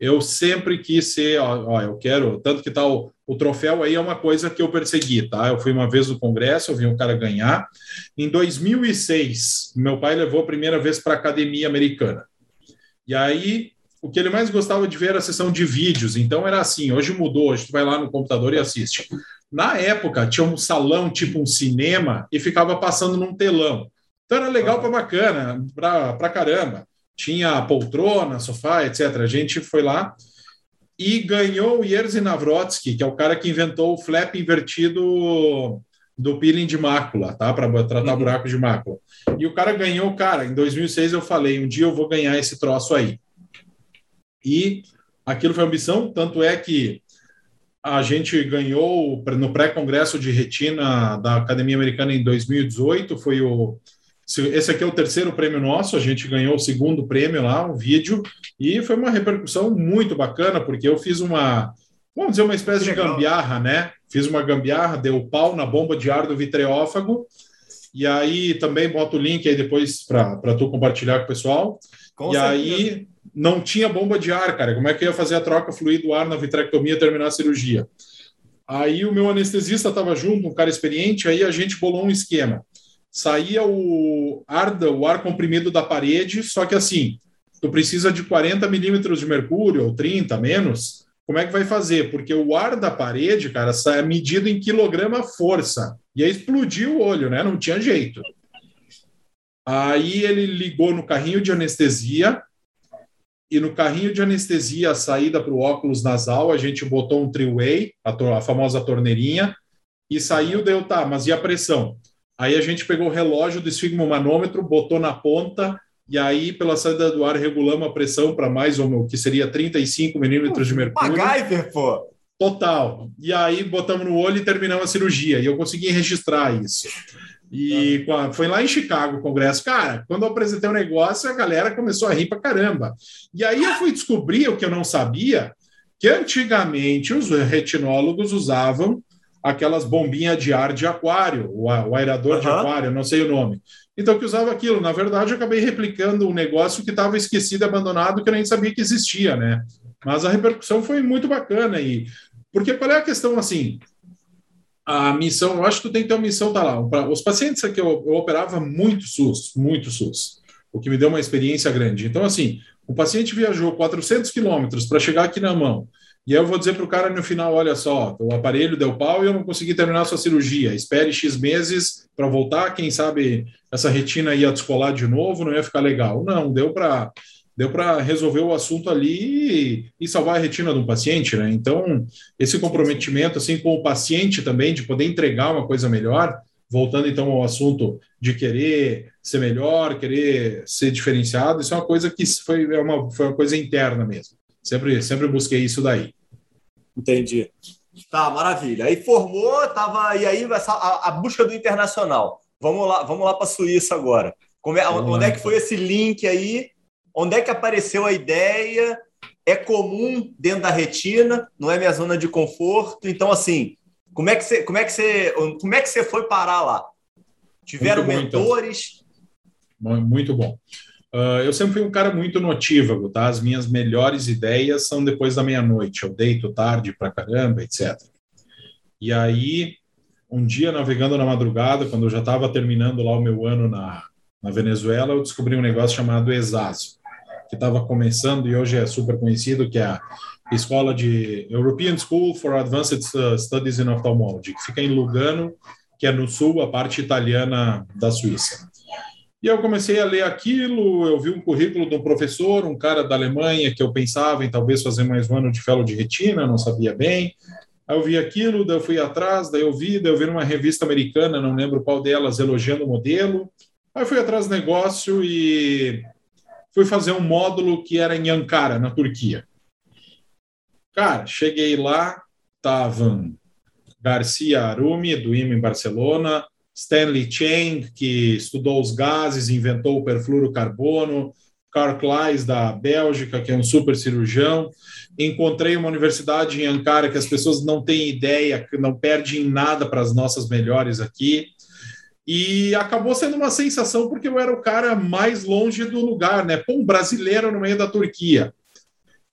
eu sempre quis ser, ó, ó, eu quero, tanto que tal tá o, o, troféu aí é uma coisa que eu persegui, tá? Eu fui uma vez no congresso, eu vi um cara ganhar. Em 2006, meu pai levou a primeira vez para a academia americana. E aí, o que ele mais gostava de ver era a sessão de vídeos. Então era assim, hoje mudou, hoje tu vai lá no computador e assiste. Na época, tinha um salão tipo um cinema e ficava passando num telão. Então era legal para bacana, para caramba tinha poltrona, sofá, etc. A gente foi lá e ganhou o Jerzy Navrotsky, que é o cara que inventou o flap invertido do peeling de mácula, tá? Para tratar uhum. buraco de mácula. E o cara ganhou, cara, em 2006 eu falei, um dia eu vou ganhar esse troço aí. E aquilo foi ambição, tanto é que a gente ganhou no pré-congresso de retina da Academia Americana em 2018, foi o esse aqui é o terceiro prêmio nosso, a gente ganhou o segundo prêmio lá, um vídeo, e foi uma repercussão muito bacana, porque eu fiz uma, vamos dizer, uma espécie de gambiarra, né? Fiz uma gambiarra, deu pau na bomba de ar do vitreófago, e aí também boto o link aí depois para tu compartilhar com o pessoal. Com e certeza. aí não tinha bomba de ar, cara. Como é que eu ia fazer a troca fluido-ar na vitrectomia terminar a cirurgia? Aí o meu anestesista estava junto, um cara experiente, aí a gente bolou um esquema saía o ar, o ar comprimido da parede, só que assim, tu precisa de 40 milímetros de mercúrio, ou 30 menos, como é que vai fazer? Porque o ar da parede, cara, é medido em quilograma força. E aí explodiu o olho, né? Não tinha jeito. Aí ele ligou no carrinho de anestesia, e no carrinho de anestesia, a saída para o óculos nasal, a gente botou um three-way, a, a, famosa torneirinha, e saiu, deu, tá, mas e a pressão? Aí a gente pegou o relógio do esfigmomanômetro, botou na ponta, e aí, pela saída do ar, regulamos a pressão para mais ou menos, que seria 35 milímetros de mercúrio. MacGyver, pô! Total. E aí botamos no olho e terminamos a cirurgia. E eu consegui registrar isso. E foi lá em Chicago o congresso. Cara, quando eu apresentei o um negócio, a galera começou a rir pra caramba. E aí eu fui descobrir o que eu não sabia, que antigamente os retinólogos usavam aquelas bombinhas de ar de aquário, o, o aerador uhum. de aquário, não sei o nome. Então, que usava aquilo. Na verdade, eu acabei replicando um negócio que estava esquecido, abandonado, que eu nem sabia que existia, né? Mas a repercussão foi muito bacana. e Porque qual é a questão, assim, a missão, eu acho que tu tem que ter uma missão, tá lá. Os pacientes que eu, eu operava muito SUS, muito SUS, o que me deu uma experiência grande. Então, assim, o paciente viajou 400 quilômetros para chegar aqui na mão, e aí eu vou dizer para o cara no final: olha só, o aparelho deu pau e eu não consegui terminar a sua cirurgia. Espere X meses para voltar. Quem sabe essa retina ia descolar de novo, não ia ficar legal. Não, deu para deu para resolver o assunto ali e, salvar a retina do paciente, né? Então, esse comprometimento assim com o paciente também de poder entregar uma coisa melhor, voltando então ao assunto de querer ser melhor, querer ser diferenciado, isso é uma coisa que foi é uma, foi uma coisa interna mesmo. Sempre, sempre busquei isso daí. Entendi. Tá, maravilha. Aí formou, tava e aí a, a busca do internacional. Vamos lá, vamos lá para a Suíça agora. Como é, onde é que foi esse link aí? Onde é que apareceu a ideia? é comum dentro da retina, não é minha zona de conforto. Então, assim, como é que você, como é que você, como é que você foi parar lá? Tiveram muito bom, então. mentores? Então. Muito bom. Uh, eu sempre fui um cara muito notívago, tá? As minhas melhores ideias são depois da meia-noite. Eu deito tarde pra caramba, etc. E aí, um dia navegando na madrugada, quando eu já estava terminando lá o meu ano na, na Venezuela, eu descobri um negócio chamado ESASO, que estava começando e hoje é super conhecido, que é a escola de European School for Advanced Studies in Ophthalmology, que fica em Lugano, que é no sul, a parte italiana da Suíça. E eu comecei a ler aquilo, eu vi um currículo de um professor, um cara da Alemanha, que eu pensava em talvez fazer mais um ano de fellow de retina, não sabia bem. Aí eu vi aquilo, daí eu fui atrás, daí eu vi, daí eu vi numa revista americana, não lembro qual delas, elogiando o modelo. Aí fui atrás do negócio e fui fazer um módulo que era em Ankara, na Turquia. Cara, cheguei lá, estavam Garcia Arumi, do IMA em Barcelona, Stanley Chang, que estudou os gases, inventou o perfluorocarbono, Carl Kleis, da Bélgica, que é um super cirurgião. Encontrei uma universidade em Ankara que as pessoas não têm ideia, que não perdem nada para as nossas melhores aqui. E acabou sendo uma sensação porque eu era o cara mais longe do lugar, né? Pô, um brasileiro no meio da Turquia.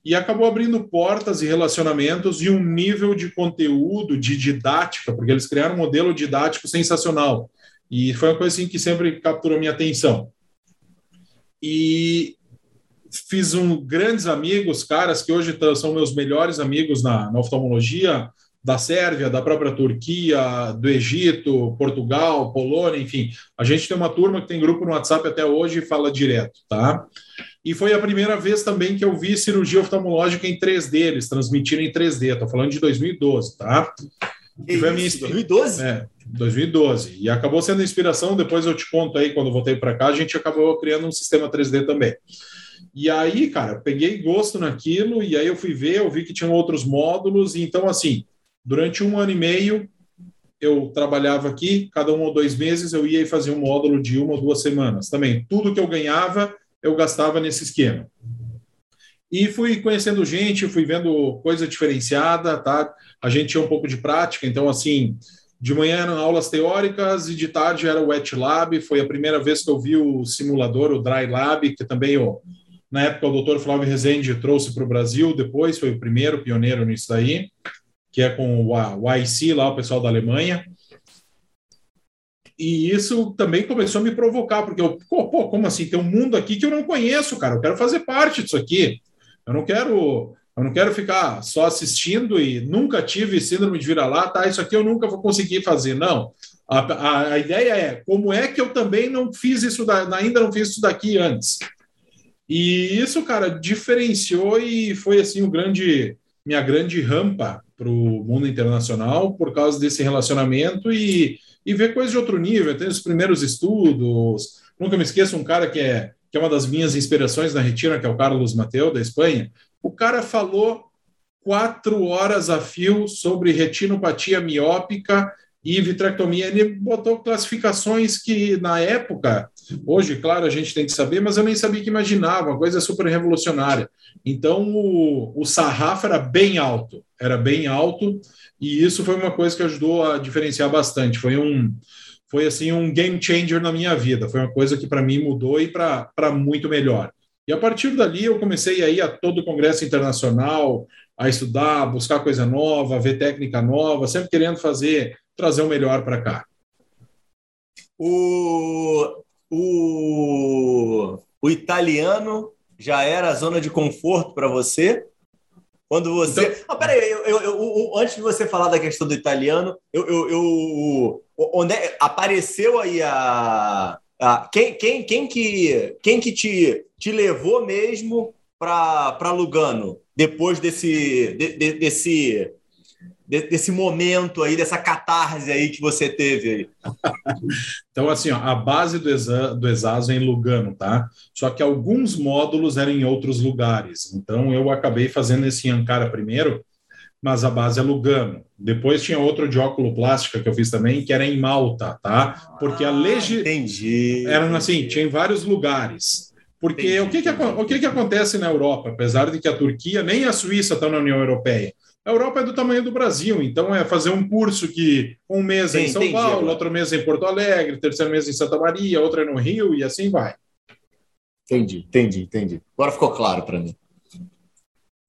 E acabou abrindo portas e relacionamentos e um nível de conteúdo, de didática, porque eles criaram um modelo didático sensacional. E foi uma coisa assim que sempre capturou minha atenção. E fiz um grandes amigos, caras que hoje são meus melhores amigos na, na oftalmologia, da Sérvia, da própria Turquia, do Egito, Portugal, Polônia, enfim. A gente tem uma turma que tem grupo no WhatsApp até hoje e fala direto, tá? E foi a primeira vez também que eu vi cirurgia oftalmológica em 3D, eles transmitiram em 3D. Estou falando de 2012, tá? Que foi a minha... 2012? É, 2012. E acabou sendo inspiração, depois eu te conto aí, quando voltei para cá, a gente acabou criando um sistema 3D também. E aí, cara, peguei gosto naquilo, e aí eu fui ver, eu vi que tinham outros módulos, e então, assim, Durante um ano e meio, eu trabalhava aqui, cada um ou dois meses eu ia e fazia um módulo de uma ou duas semanas. Também, tudo que eu ganhava, eu gastava nesse esquema. E fui conhecendo gente, fui vendo coisa diferenciada, tá? A gente tinha um pouco de prática, então, assim, de manhã eram aulas teóricas e de tarde era o Wet Lab. Foi a primeira vez que eu vi o simulador, o Dry Lab, que também, ó, na época, o doutor Flávio Rezende trouxe para o Brasil, depois foi o primeiro pioneiro nisso daí que é com o YC lá, o pessoal da Alemanha. E isso também começou a me provocar, porque eu, pô, como assim? Tem um mundo aqui que eu não conheço, cara. Eu quero fazer parte disso aqui. Eu não quero, eu não quero ficar só assistindo e nunca tive síndrome de vira-lata. Ah, isso aqui eu nunca vou conseguir fazer. Não. A, a, a, ideia é como é que eu também não fiz isso, da, ainda não fiz isso daqui antes. E isso, cara, diferenciou e foi assim o grande, minha grande rampa para o mundo internacional por causa desse relacionamento e, e ver coisas de outro nível. Tem os primeiros estudos. Nunca me esqueço um cara que é, que é uma das minhas inspirações na retina, que é o Carlos Mateu, da Espanha. O cara falou quatro horas a fio sobre retinopatia miópica e vitrectomia. Ele botou classificações que, na época, hoje, claro, a gente tem que saber, mas eu nem sabia que imaginava, uma coisa super revolucionária. Então, o, o sarrafo era bem alto, era bem alto, e isso foi uma coisa que ajudou a diferenciar bastante. Foi um, foi assim um game changer na minha vida. Foi uma coisa que para mim mudou e para muito melhor. E a partir dali eu comecei a ir a todo o congresso internacional, a estudar, buscar coisa nova, ver técnica nova, sempre querendo fazer trazer o melhor para cá. O, o, o italiano já era a zona de conforto para você? Quando você. Então... Ah, peraí, eu, eu, eu, antes de você falar da questão do italiano, eu, eu, onde é, apareceu aí a. a quem, quem, quem, que, quem que te, te levou mesmo para Lugano depois desse, de, de, desse desse momento aí, dessa catarse aí que você teve aí? então, assim, ó, a base do, exa, do Exaso é em Lugano, tá? Só que alguns módulos eram em outros lugares. Então, eu acabei fazendo esse em Ankara primeiro, mas a base é Lugano. Depois tinha outro de óculo plástica que eu fiz também, que era em Malta, tá? Porque ah, a legi... Entendi. Eram assim, tinha em vários lugares. Porque entendi, o, que, que, o que, que acontece na Europa? Apesar de que a Turquia nem a Suíça estão na União Europeia, a Europa é do tamanho do Brasil, então é fazer um curso que um mês é em São entendi, Paulo, agora. outro mês é em Porto Alegre, terceiro mês em Santa Maria, outro é no Rio e assim vai. Entendi, entendi, entendi. Agora ficou claro para mim.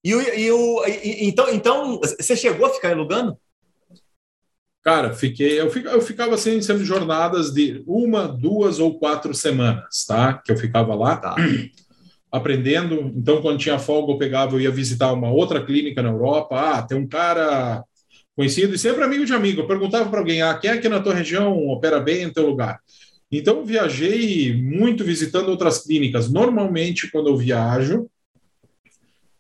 E, o, e, e, então, então, você chegou a ficar em Lugano? Cara, fiquei, eu, eu ficava assim, sendo jornadas de uma, duas ou quatro semanas, tá? Que eu ficava lá tá. aprendendo. Então, quando tinha folga, eu pegava, eu ia visitar uma outra clínica na Europa. Ah, tem um cara conhecido e sempre amigo de amigo. Eu perguntava para alguém: ah, quem é aqui na tua região opera bem no teu lugar? Então, eu viajei muito visitando outras clínicas. Normalmente, quando eu viajo,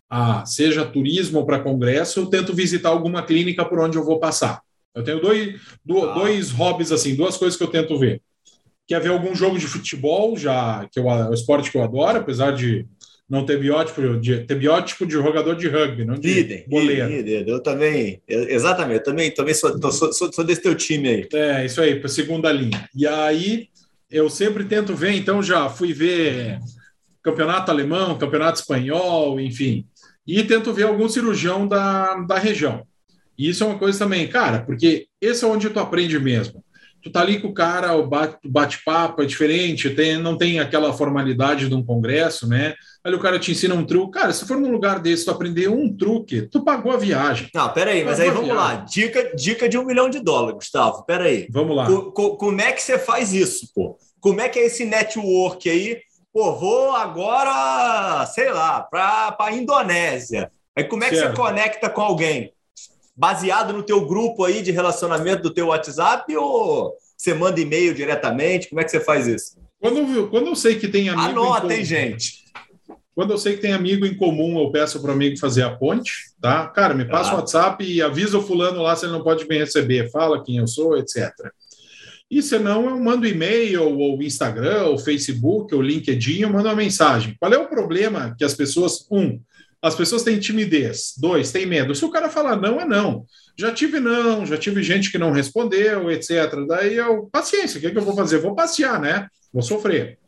ah, seja turismo ou para congresso, eu tento visitar alguma clínica por onde eu vou passar. Eu tenho dois, do, ah. dois hobbies, assim, duas coisas que eu tento ver. Quer ver algum jogo de futebol, já que é o esporte que eu adoro, apesar de não ter biótipo de, ter biótipo de jogador de rugby, não de líder. Líder, eu também, exatamente, eu também, também sou, sou, sou, sou desse teu time aí. É, isso aí, para segunda linha. E aí eu sempre tento ver, então já fui ver campeonato alemão, campeonato espanhol, enfim, e tento ver algum cirurgião da, da região. E isso é uma coisa também, cara, porque esse é onde tu aprende mesmo. Tu tá ali com o cara, o bate-papo é diferente, tem, não tem aquela formalidade de um congresso, né? Aí o cara te ensina um truque. Cara, se for num lugar desse, tu aprender um truque, tu pagou a viagem. Não, peraí, mas aí vamos lá. Dica, dica de um milhão de dólares, Gustavo. Peraí. Vamos lá. Co, co, como é que você faz isso, pô? Como é que é esse network aí? Pô, vou agora, sei lá, para a Indonésia. Aí como é que certo. você conecta com alguém? Baseado no teu grupo aí de relacionamento do teu WhatsApp ou você manda e-mail diretamente? Como é que você faz isso? Quando, quando eu sei que tem amigo. Anota, hein, gente? Quando eu sei que tem amigo em comum, eu peço para o amigo fazer a ponte, tá? Cara, me passa o WhatsApp e avisa o fulano lá se ele não pode me receber, fala quem eu sou, etc. E se não, eu mando e-mail, ou Instagram, ou Facebook, ou LinkedIn, eu mando uma mensagem. Qual é o problema que as pessoas, um, as pessoas têm timidez. Dois, têm medo. Se o cara falar não, é não. Já tive não, já tive gente que não respondeu, etc. Daí eu, paciência, o que, é que eu vou fazer? Vou passear, né? Vou sofrer.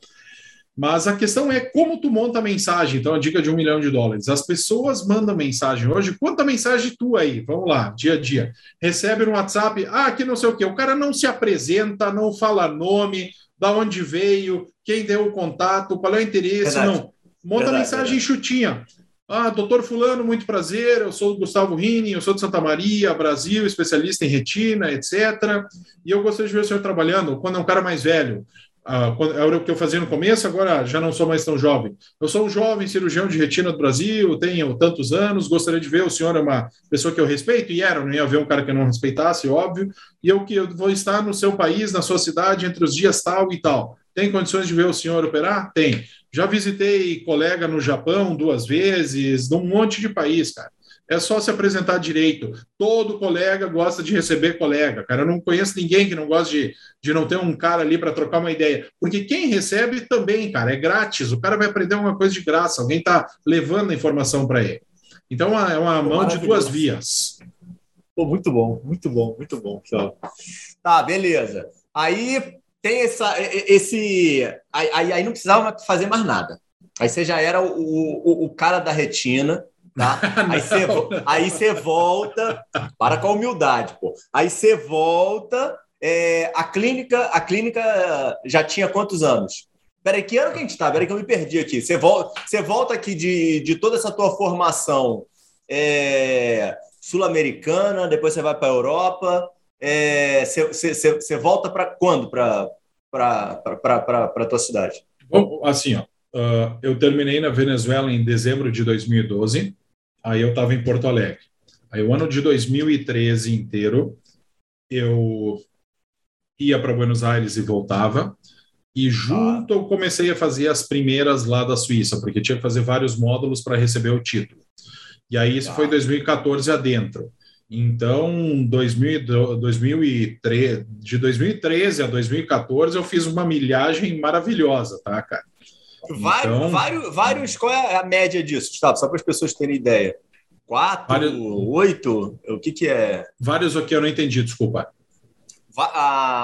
Mas a questão é como tu monta a mensagem. Então, a dica de um milhão de dólares. As pessoas mandam mensagem hoje. Quanta mensagem tu aí? Vamos lá, dia a dia. Recebe no WhatsApp, ah, que não sei o quê. O cara não se apresenta, não fala nome, da onde veio, quem deu o contato, qual é o interesse, verdade. não. Monta verdade, mensagem verdade. chutinha. Ah, doutor Fulano, muito prazer. Eu sou o Gustavo Rini, eu sou de Santa Maria, Brasil, especialista em retina, etc. E eu gostaria de ver o senhor trabalhando quando é um cara mais velho. Ah, era o que eu fazia no começo, agora já não sou mais tão jovem. Eu sou um jovem cirurgião de retina do Brasil, tenho tantos anos, gostaria de ver o senhor é uma pessoa que eu respeito, e era, não ia ver um cara que eu não respeitasse, óbvio, e eu que eu vou estar no seu país, na sua cidade, entre os dias tal e tal. Tem condições de ver o senhor operar? Tem. Já visitei colega no Japão duas vezes, num monte de país, cara. É só se apresentar direito. Todo colega gosta de receber colega, cara. Eu não conheço ninguém que não gosta de, de não ter um cara ali para trocar uma ideia. Porque quem recebe também, cara, é grátis. O cara vai aprender uma coisa de graça. Alguém está levando a informação para ele. Então é uma é mão de duas vias. Pô, muito bom, muito bom, muito bom. Tá, beleza. Aí tem essa, esse. Aí, aí não precisava fazer mais nada. Aí você já era o, o, o cara da retina, tá? Aí você, aí você volta, para com a humildade, pô. Aí você volta, é, a clínica, a clínica já tinha quantos anos? Peraí, que ano que a gente tá? Peraí que eu me perdi aqui. Você volta, você volta aqui de, de toda essa tua formação é, sul-americana, depois você vai para a Europa, você é, volta para quando para a tua cidade? Bom, assim, ó, uh, eu terminei na Venezuela em dezembro de 2012, aí eu estava em Porto Alegre. Aí o ano de 2013 inteiro eu ia para Buenos Aires e voltava. E junto ah. eu comecei a fazer as primeiras lá da Suíça, porque tinha que fazer vários módulos para receber o título. E aí isso ah. foi 2014 adentro. Então, 2000, 2003, de 2013 a 2014, eu fiz uma milhagem maravilhosa, tá, cara? Vários, então, vários, vários, qual é a média disso, Gustavo? Só para as pessoas terem ideia. Quatro, vários, oito? O que, que é? Vários aqui eu não entendi, desculpa.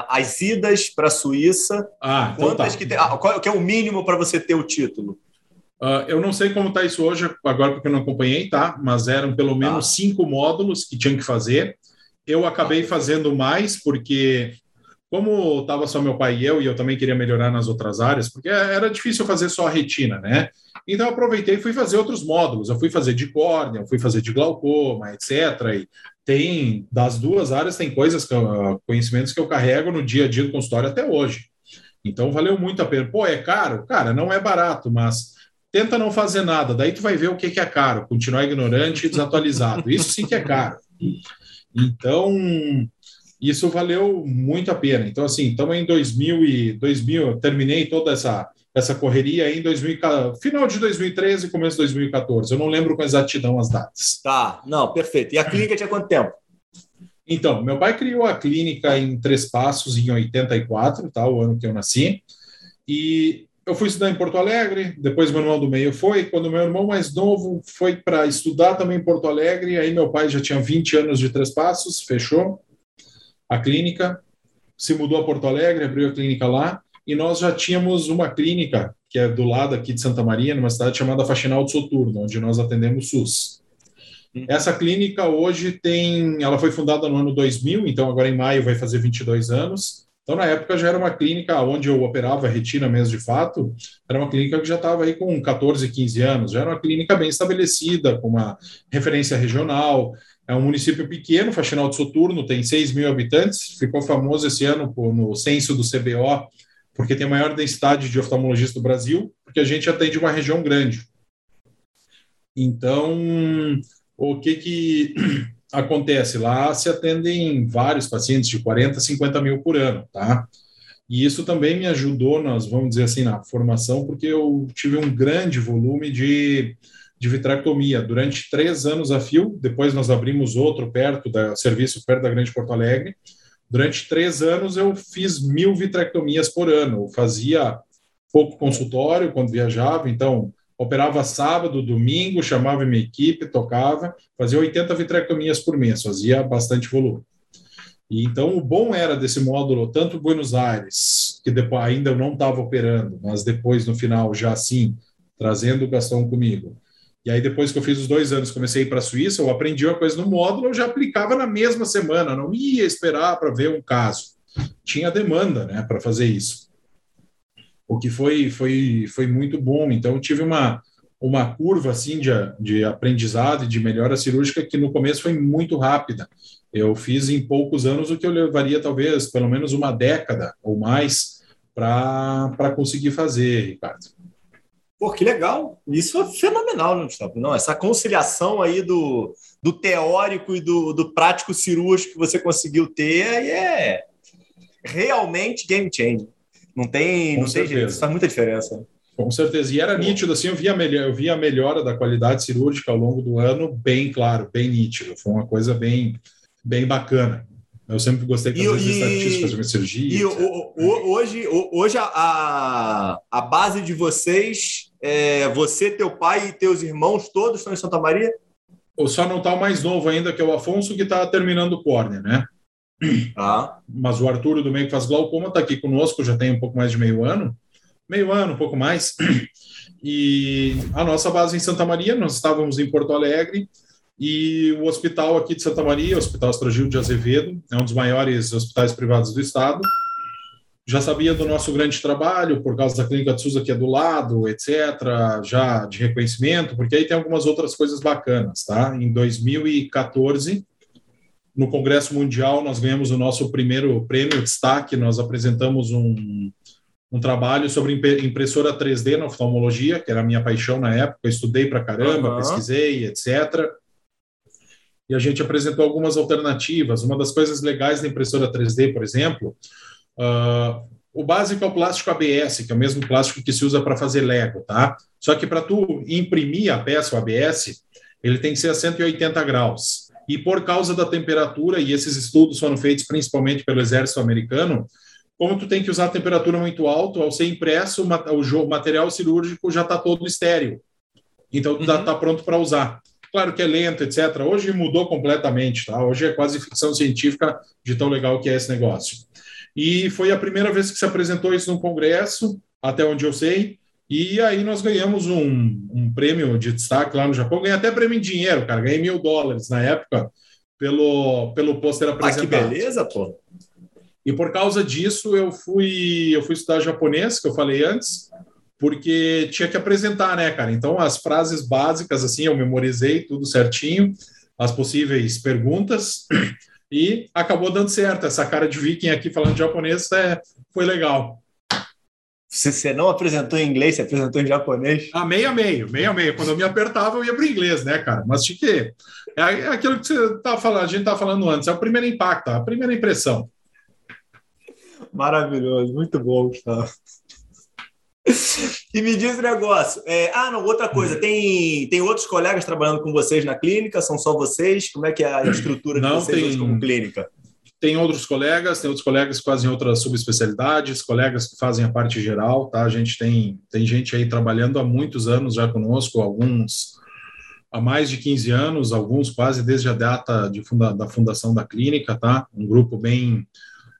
As idas para a Suíça. Ah, então quantas tá. que tem? Ah, qual que é o mínimo para você ter o título? Uh, eu não sei como está isso hoje, agora porque eu não acompanhei, tá? Mas eram pelo tá. menos cinco módulos que tinham que fazer. Eu acabei fazendo mais, porque como estava só meu pai e eu, e eu também queria melhorar nas outras áreas, porque era difícil fazer só a retina, né? Então eu aproveitei e fui fazer outros módulos. Eu fui fazer de córnea, eu fui fazer de glaucoma, etc. E tem, das duas áreas, tem coisas, que, conhecimentos que eu carrego no dia a dia do consultório até hoje. Então valeu muito a pena. Pô, é caro? Cara, não é barato, mas tenta não fazer nada, daí tu vai ver o que, que é caro, continuar ignorante e desatualizado. Isso sim que é caro. Então, isso valeu muito a pena. Então, assim, estamos em 2000 e 2000, terminei toda essa essa correria em 2000, final de 2013 começo de 2014. Eu não lembro com exatidão as datas. Tá, não, perfeito. E a clínica tinha quanto tempo? Então, meu pai criou a clínica em Três Passos em 84, tá, o ano que eu nasci. E eu fui estudar em Porto Alegre, depois meu irmão do meio foi. Quando meu irmão mais novo foi para estudar também em Porto Alegre, aí meu pai já tinha 20 anos de Três Passos, fechou a clínica, se mudou a Porto Alegre, abriu a clínica lá, e nós já tínhamos uma clínica, que é do lado aqui de Santa Maria, numa cidade chamada Faxinal do Soturno, onde nós atendemos SUS. Hum. Essa clínica hoje tem, ela foi fundada no ano 2000, então agora em maio vai fazer 22 anos. Então na época já era uma clínica onde eu operava retina mesmo de fato, era uma clínica que já estava aí com 14, 15 anos, já era uma clínica bem estabelecida, com uma referência regional, é um município pequeno, Faxinal do Soturno, tem 6 mil habitantes, ficou famoso esse ano no censo do CBO, porque tem a maior densidade de oftalmologistas do Brasil, porque a gente atende uma região grande. Então, o que que acontece? Lá se atendem vários pacientes, de 40, 50 mil por ano, tá? E isso também me ajudou, nós vamos dizer assim, na formação, porque eu tive um grande volume de de vitrectomia durante três anos a fio. Depois nós abrimos outro perto da serviço perto da Grande Porto Alegre. Durante três anos eu fiz mil vitrectomias por ano. Eu fazia pouco consultório quando viajava, então operava sábado, domingo, chamava minha equipe, tocava, fazia 80 vitrectomias por mês, fazia bastante volume. E então o bom era desse módulo, tanto Buenos Aires, que depois ainda eu não estava operando, mas depois no final já sim, trazendo o Gastão comigo, e aí, depois que eu fiz os dois anos, comecei para a Suíça, eu aprendi uma coisa no módulo, eu já aplicava na mesma semana, não ia esperar para ver um caso. Tinha demanda né, para fazer isso. O que foi, foi, foi muito bom. Então, tive uma, uma curva assim de, de aprendizado e de melhora cirúrgica que no começo foi muito rápida. Eu fiz em poucos anos o que eu levaria talvez pelo menos uma década ou mais para conseguir fazer, Ricardo. Pô, que legal. Isso é fenomenal, não, Gustavo? Não, essa conciliação aí do, do teórico e do, do prático cirúrgico que você conseguiu ter é realmente game changer. Não tem, não tem jeito, isso faz muita diferença. Com certeza. E era nítido, assim, eu via, eu via a melhora da qualidade cirúrgica ao longo do ano, bem claro, bem nítido. Foi uma coisa bem, bem bacana. Eu sempre gostei de fazer estatísticas, uma cirurgia. E o, o, hoje, hoje a, a base de vocês, é, você, teu pai e teus irmãos, todos estão em Santa Maria? Só não está o mais novo ainda, que é o Afonso, que está terminando o córnea, né? Ah. Mas o Arthur do meio que faz glaucoma está aqui conosco, já tem um pouco mais de meio ano. Meio ano, um pouco mais. E a nossa base em Santa Maria, nós estávamos em Porto Alegre, e o hospital aqui de Santa Maria, o Hospital Astrogil de Azevedo, é um dos maiores hospitais privados do estado. Já sabia do nosso grande trabalho, por causa da clínica de SUS que é do lado, etc., já de reconhecimento, porque aí tem algumas outras coisas bacanas, tá? Em 2014, no Congresso Mundial, nós ganhamos o nosso primeiro prêmio destaque, nós apresentamos um, um trabalho sobre impressora 3D na oftalmologia, que era a minha paixão na época, eu estudei para caramba, uhum. pesquisei, etc e a gente apresentou algumas alternativas. Uma das coisas legais da impressora 3D, por exemplo, uh, o básico é o plástico ABS, que é o mesmo plástico que se usa para fazer Lego, tá? Só que para tu imprimir a peça, o ABS, ele tem que ser a 180 graus. E por causa da temperatura, e esses estudos foram feitos principalmente pelo exército americano, como tu tem que usar a temperatura muito alta, ao ser impresso, o material cirúrgico já está todo estéreo. Então, uhum. tá pronto para usar. Claro que é lento, etc. Hoje mudou completamente, tá? Hoje é quase ficção científica de tão legal que é esse negócio. E foi a primeira vez que se apresentou isso no Congresso, até onde eu sei. E aí nós ganhamos um, um prêmio de destaque lá no Japão. Ganhei até prêmio em dinheiro, cara. Ganhei mil dólares na época pelo, pelo pôster apresentado. Ah, que beleza, pô. E por causa disso eu fui eu fui estudar japonês, que eu falei antes, porque tinha que apresentar, né, cara? Então as frases básicas assim eu memorizei tudo certinho, as possíveis perguntas e acabou dando certo. Essa cara de viking aqui falando japonês é, foi legal. Se você não apresentou em inglês, você apresentou em japonês? Ah, meio a meio, meio a meio. Quando eu me apertava, eu ia para o inglês, né, cara? Mas tinha que. É aquilo que você tá falando, a gente tá falando antes, é o primeiro impacto, a primeira impressão. Maravilhoso, muito bom, Gustavo. E me diz um negócio. É, ah, não, outra coisa. Hum. Tem, tem outros colegas trabalhando com vocês na clínica? São só vocês? Como é que é a estrutura de não, vocês tem, como clínica? Tem outros colegas, tem outros colegas que fazem outras subespecialidades, colegas que fazem a parte geral, tá? A gente tem, tem gente aí trabalhando há muitos anos já conosco, alguns há mais de 15 anos, alguns quase desde a data de funda, da fundação da clínica, tá? Um grupo bem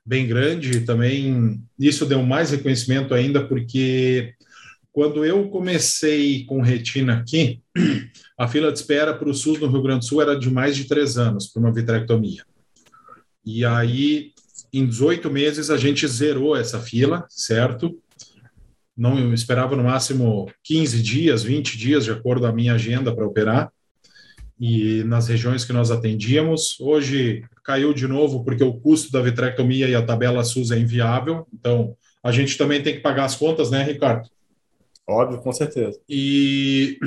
bem grande também isso deu mais reconhecimento ainda porque quando eu comecei com retina aqui, a fila de espera para o SUS no Rio Grande do Sul era de mais de três anos para uma vitrectomia. E aí, em 18 meses, a gente zerou essa fila, certo? Não esperava no máximo 15 dias, 20 dias, de acordo com a minha agenda para operar. E nas regiões que nós atendíamos, hoje caiu de novo porque o custo da vitrectomia e a tabela SUS é inviável. Então, a gente também tem que pagar as contas, né, Ricardo? Óbvio, com certeza. E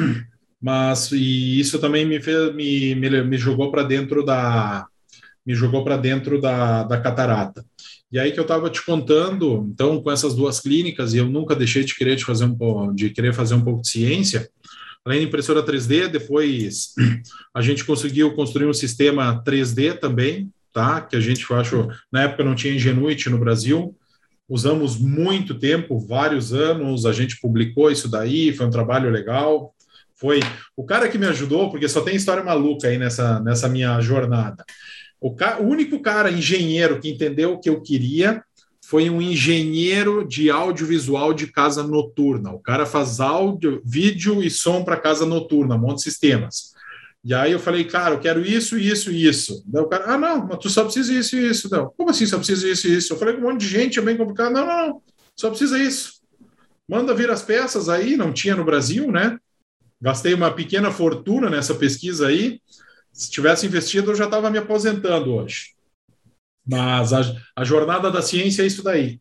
mas e isso também me fez, me, me, me jogou para dentro da me jogou para dentro da, da catarata. E aí que eu estava te contando, então com essas duas clínicas e eu nunca deixei de querer de fazer um de querer fazer um pouco de ciência. Além da impressora 3D, depois a gente conseguiu construir um sistema 3D também, tá? Que a gente eu acho na época não tinha Ingenuity no Brasil usamos muito tempo, vários anos, a gente publicou isso daí, foi um trabalho legal. Foi o cara que me ajudou, porque só tem história maluca aí nessa, nessa minha jornada. O, ca... o único cara, engenheiro, que entendeu o que eu queria foi um engenheiro de audiovisual de casa noturna. O cara faz áudio, vídeo e som para casa noturna, monte sistemas. E aí eu falei, cara, eu quero isso, isso isso. Daí o cara, ah, não, mas tu só precisa isso e isso. Não, como assim só precisa isso e isso? Eu falei com um monte de gente, é bem complicado. Não, não, não, só precisa isso. Manda vir as peças aí, não tinha no Brasil, né? Gastei uma pequena fortuna nessa pesquisa aí. Se tivesse investido, eu já estava me aposentando hoje. Mas a, a jornada da ciência é isso daí.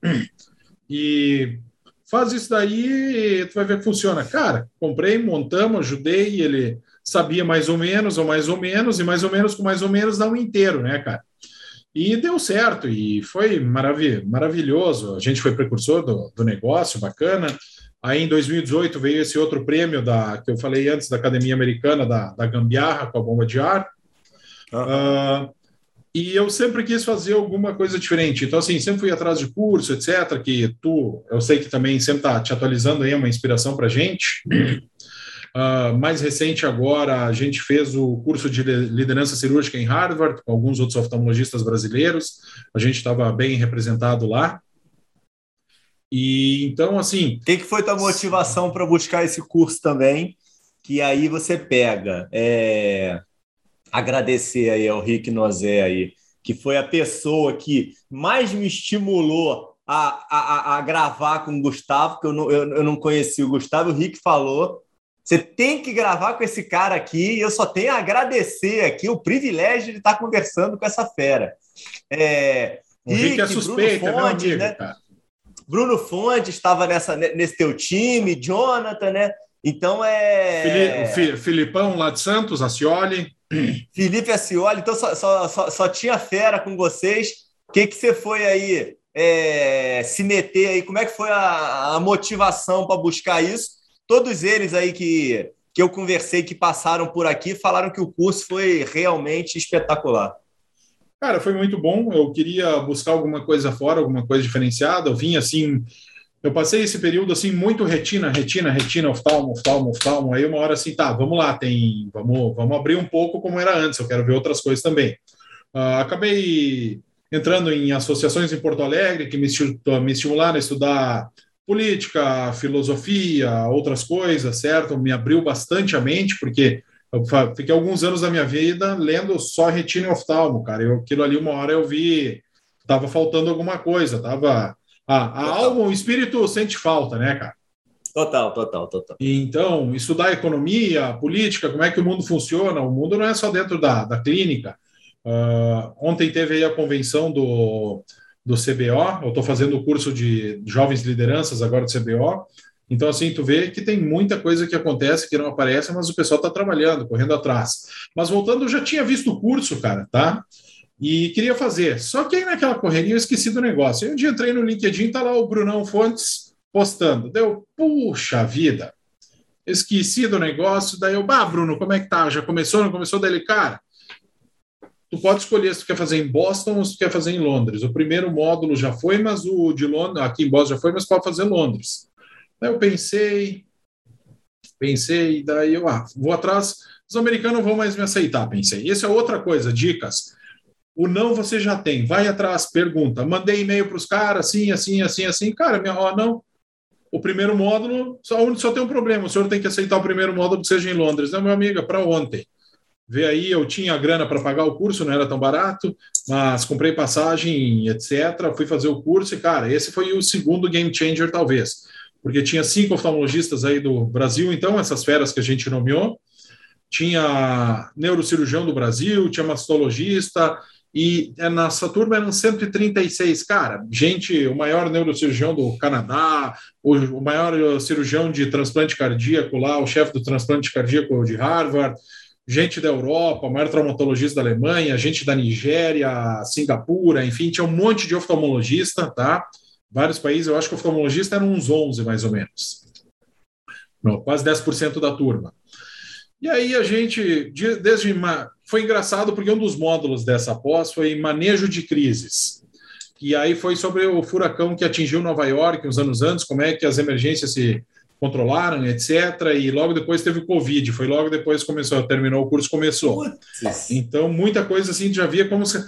E faz isso daí, tu vai ver que funciona. Cara, comprei, montamos, ajudei, ele sabia mais ou menos, ou mais ou menos, e mais ou menos com mais ou menos dá um inteiro, né, cara? E deu certo, e foi marav maravilhoso. A gente foi precursor do, do negócio, bacana. Aí em 2018 veio esse outro prêmio da que eu falei antes da Academia Americana da, da Gambiarra com a bomba de ar. Uhum. Uh, e eu sempre quis fazer alguma coisa diferente. Então, assim, sempre fui atrás de curso, etc. Que tu, eu sei que também sempre está te atualizando aí, é uma inspiração para gente. Uh, mais recente agora, a gente fez o curso de liderança cirúrgica em Harvard, com alguns outros oftalmologistas brasileiros. A gente estava bem representado lá. E então, assim. O que, que foi tua motivação para buscar esse curso também? Que aí você pega. É... Agradecer aí ao Rick Nozé aí, que foi a pessoa que mais me estimulou a, a, a gravar com o Gustavo, porque eu não, eu, eu não conheci o Gustavo, o Rick falou. Você tem que gravar com esse cara aqui e eu só tenho a agradecer aqui o privilégio de estar conversando com essa fera. É, o Rick, Rick é suspeito, Bruno Fontes, né? Bruno Fontes estava nessa, nesse teu time, Jonathan, né? Então é. Fili Filipão lá de Santos, Acioli. Felipe Acioli, então só, só, só, só tinha fera com vocês. O que, que você foi aí é, se meter aí? Como é que foi a, a motivação para buscar isso? todos eles aí que, que eu conversei, que passaram por aqui, falaram que o curso foi realmente espetacular. Cara, foi muito bom. Eu queria buscar alguma coisa fora, alguma coisa diferenciada. Eu vim assim, eu passei esse período assim muito retina, retina, retina, oftalmo, oftalmo, oftalmo. Aí uma hora assim, tá, vamos lá, tem, vamos, vamos abrir um pouco como era antes. Eu quero ver outras coisas também. Uh, acabei entrando em associações em Porto Alegre que me, me estimularam a estudar política, filosofia, outras coisas, certo? Me abriu bastante a mente, porque eu fiquei alguns anos da minha vida lendo só retina e oftalmo, cara. Eu, aquilo ali, uma hora eu vi, estava faltando alguma coisa, tava... A, a alma, o espírito sente falta, né, cara? Total, total, total. Então, estudar economia, política, como é que o mundo funciona. O mundo não é só dentro da, da clínica. Uh, ontem teve aí a convenção do, do CBO, eu estou fazendo o curso de jovens lideranças agora do CBO. Então, assim, tu vê que tem muita coisa que acontece que não aparece, mas o pessoal está trabalhando, correndo atrás. Mas voltando, eu já tinha visto o curso, cara, tá? E queria fazer. Só que aí naquela correria eu esqueci do negócio. Aí um dia entrei no LinkedIn, tá lá o Brunão Fontes postando. Deu, puxa vida, esqueci do negócio. Daí eu, bah, Bruno, como é que tá? Já começou? Não começou? Daí ele, cara, tu pode escolher se tu quer fazer em Boston ou se tu quer fazer em Londres. O primeiro módulo já foi, mas o de Londres, aqui em Boston já foi, mas pode fazer em Londres. Eu pensei, pensei, daí eu, ah, vou atrás, os americanos vão mais me aceitar, pensei. Isso é outra coisa, dicas. O não você já tem, vai atrás, pergunta. Mandei e-mail para os caras, assim, assim, assim, assim. Cara, minha, ó, não, o primeiro módulo, só, só tem um problema, o senhor tem que aceitar o primeiro módulo que seja em Londres. Não, meu amigo, é para ontem. Vê aí, eu tinha a grana para pagar o curso, não era tão barato, mas comprei passagem, etc. Fui fazer o curso e, cara, esse foi o segundo game changer, talvez. Porque tinha cinco oftalmologistas aí do Brasil, então, essas feras que a gente nomeou. Tinha neurocirurgião do Brasil, tinha mastologista, e é, nessa turma eram 136, cara, gente, o maior neurocirurgião do Canadá, o, maior cirurgião de transplante cardíaco lá, o chefe do transplante cardíaco de Harvard, gente da Europa, o maior traumatologista da Alemanha, gente da Nigéria, Singapura, enfim, tinha um monte de oftalmologista, tá? Vários países, eu acho que o oftalmologista eram uns 11, mais ou menos. Não, quase 10% da turma. E aí a gente, desde foi engraçado porque um dos módulos dessa pós foi manejo de crises. E aí foi sobre o furacão que atingiu Nova York uns anos antes, como é que as emergências se controlaram, etc. E logo depois teve o Covid, foi logo depois começou, terminou o curso, começou. Então, muita coisa assim, já via como se,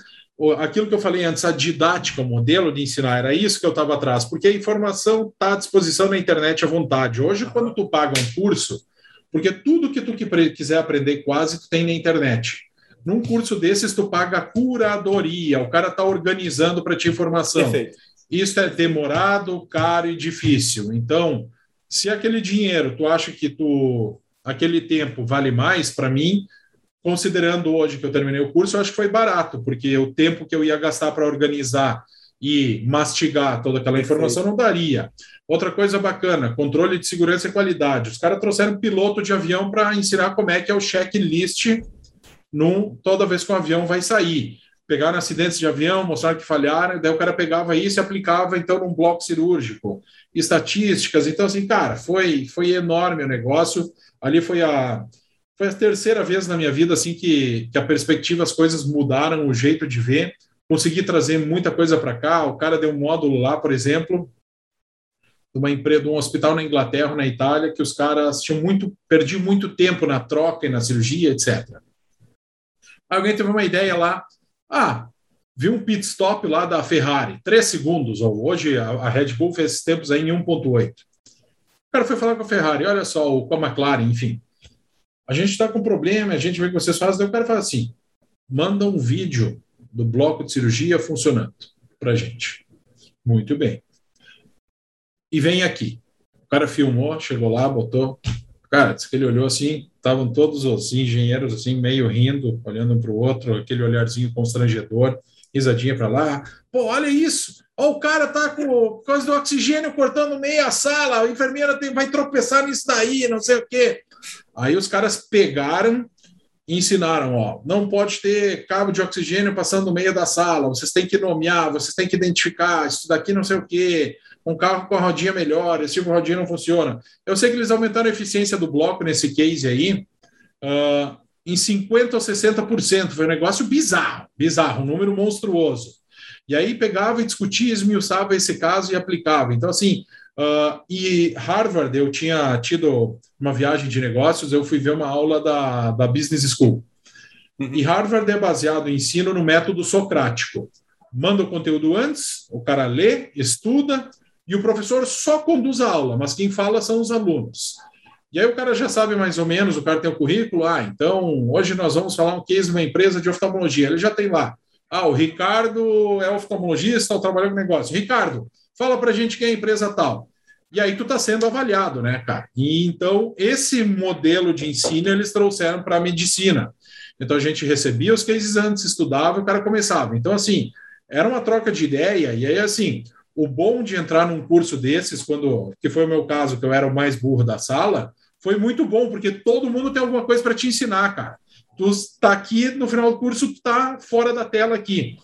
aquilo que eu falei antes, a didática, o modelo de ensinar, era isso que eu estava atrás, porque a informação está à disposição na internet à vontade. Hoje, quando tu paga um curso, porque tudo que tu quiser aprender quase tu tem na internet. Num curso desses tu paga curadoria, o cara está organizando para ti informação. Perfeito. Isso é demorado, caro e difícil. Então, se aquele dinheiro tu acha que tu aquele tempo vale mais para mim, considerando hoje que eu terminei o curso, eu acho que foi barato, porque o tempo que eu ia gastar para organizar e mastigar toda aquela informação não daria. Outra coisa bacana, controle de segurança e qualidade. Os caras trouxeram piloto de avião para ensinar como é que é o checklist num, toda vez que o avião vai sair. Pegaram acidentes de avião, mostraram que falharam, daí o cara pegava isso e aplicava então num bloco cirúrgico. Estatísticas, então assim, cara, foi foi enorme o negócio. Ali foi a foi a terceira vez na minha vida assim que, que a perspectiva, as coisas mudaram, o jeito de ver. Consegui trazer muita coisa para cá. O cara deu um módulo lá, por exemplo, de uma empresa, de um hospital na Inglaterra, na Itália, que os caras tinham muito, perdiam muito tempo na troca e na cirurgia, etc. Alguém teve uma ideia lá, ah, viu um pit stop lá da Ferrari, três segundos, ou hoje a Red Bull fez esses tempos aí em 1.8. O cara foi falar com a Ferrari, olha só, ou com a McLaren, enfim. A gente está com problema, a gente vê que vocês fazem, daí o cara fala assim, manda um vídeo do bloco de cirurgia funcionando para gente. Muito bem e vem aqui. O cara filmou, chegou lá, botou. Cara, disse que ele olhou assim, estavam todos os engenheiros assim, meio rindo, olhando um para o outro, aquele olharzinho constrangedor, risadinha para lá. Pô, olha isso! Ó, o cara tá com coisa do oxigênio cortando meia sala, a enfermeira tem, vai tropeçar nisso daí, não sei o quê. Aí os caras pegaram e ensinaram, ó, não pode ter cabo de oxigênio passando no meio da sala, vocês têm que nomear, vocês têm que identificar, isso daqui não sei o quê, um carro com a rodinha melhor, esse tipo de rodinha não funciona. Eu sei que eles aumentaram a eficiência do bloco nesse case aí uh, em 50% ou 60%. Foi um negócio bizarro, bizarro, um número monstruoso. E aí pegava e discutia, esmiuçava esse caso e aplicava. Então, assim, uh, e Harvard, eu tinha tido uma viagem de negócios, eu fui ver uma aula da, da Business School. Uhum. E Harvard é baseado em ensino no método socrático. Manda o conteúdo antes, o cara lê, estuda, e o professor só conduz a aula, mas quem fala são os alunos. E aí o cara já sabe mais ou menos, o cara tem o currículo, ah, então hoje nós vamos falar um case de uma empresa de oftalmologia. Ele já tem lá. Ah, o Ricardo é oftalmologista, está trabalhando com negócio. Ricardo, fala para a gente quem é a empresa tal. E aí tu está sendo avaliado, né, cara? E então esse modelo de ensino eles trouxeram para a medicina. Então a gente recebia os cases antes, estudava, o cara começava. Então assim era uma troca de ideia e aí assim o bom de entrar num curso desses, quando que foi o meu caso, que eu era o mais burro da sala, foi muito bom, porque todo mundo tem alguma coisa para te ensinar, cara. Tu está aqui, no final do curso, tu está fora da tela aqui.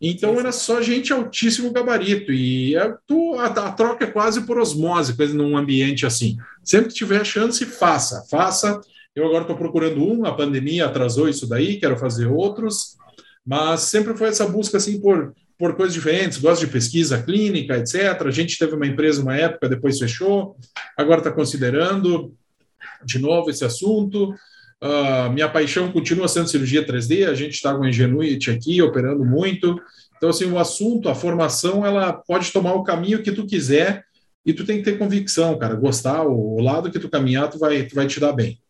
Então era só gente altíssimo gabarito. E é, tu, a, a, troca é quase por osmose, coisa num ambiente assim. Sempre que tiver chance, faça, faça. Eu agora estou procurando um, a pandemia atrasou isso daí, quero fazer outros, mas sempre foi essa busca assim por, por coisas diferentes, gosto de pesquisa clínica, etc. A gente teve uma empresa uma época, depois fechou, agora está considerando de novo esse assunto. Uh, minha paixão continua sendo cirurgia 3D, a gente está com a Ingenuity aqui, operando muito. Então, assim, o assunto, a formação, ela pode tomar o caminho que tu quiser e tu tem que ter convicção, cara, gostar, o, lado que tu caminhar, tu vai, tu vai te dar bem.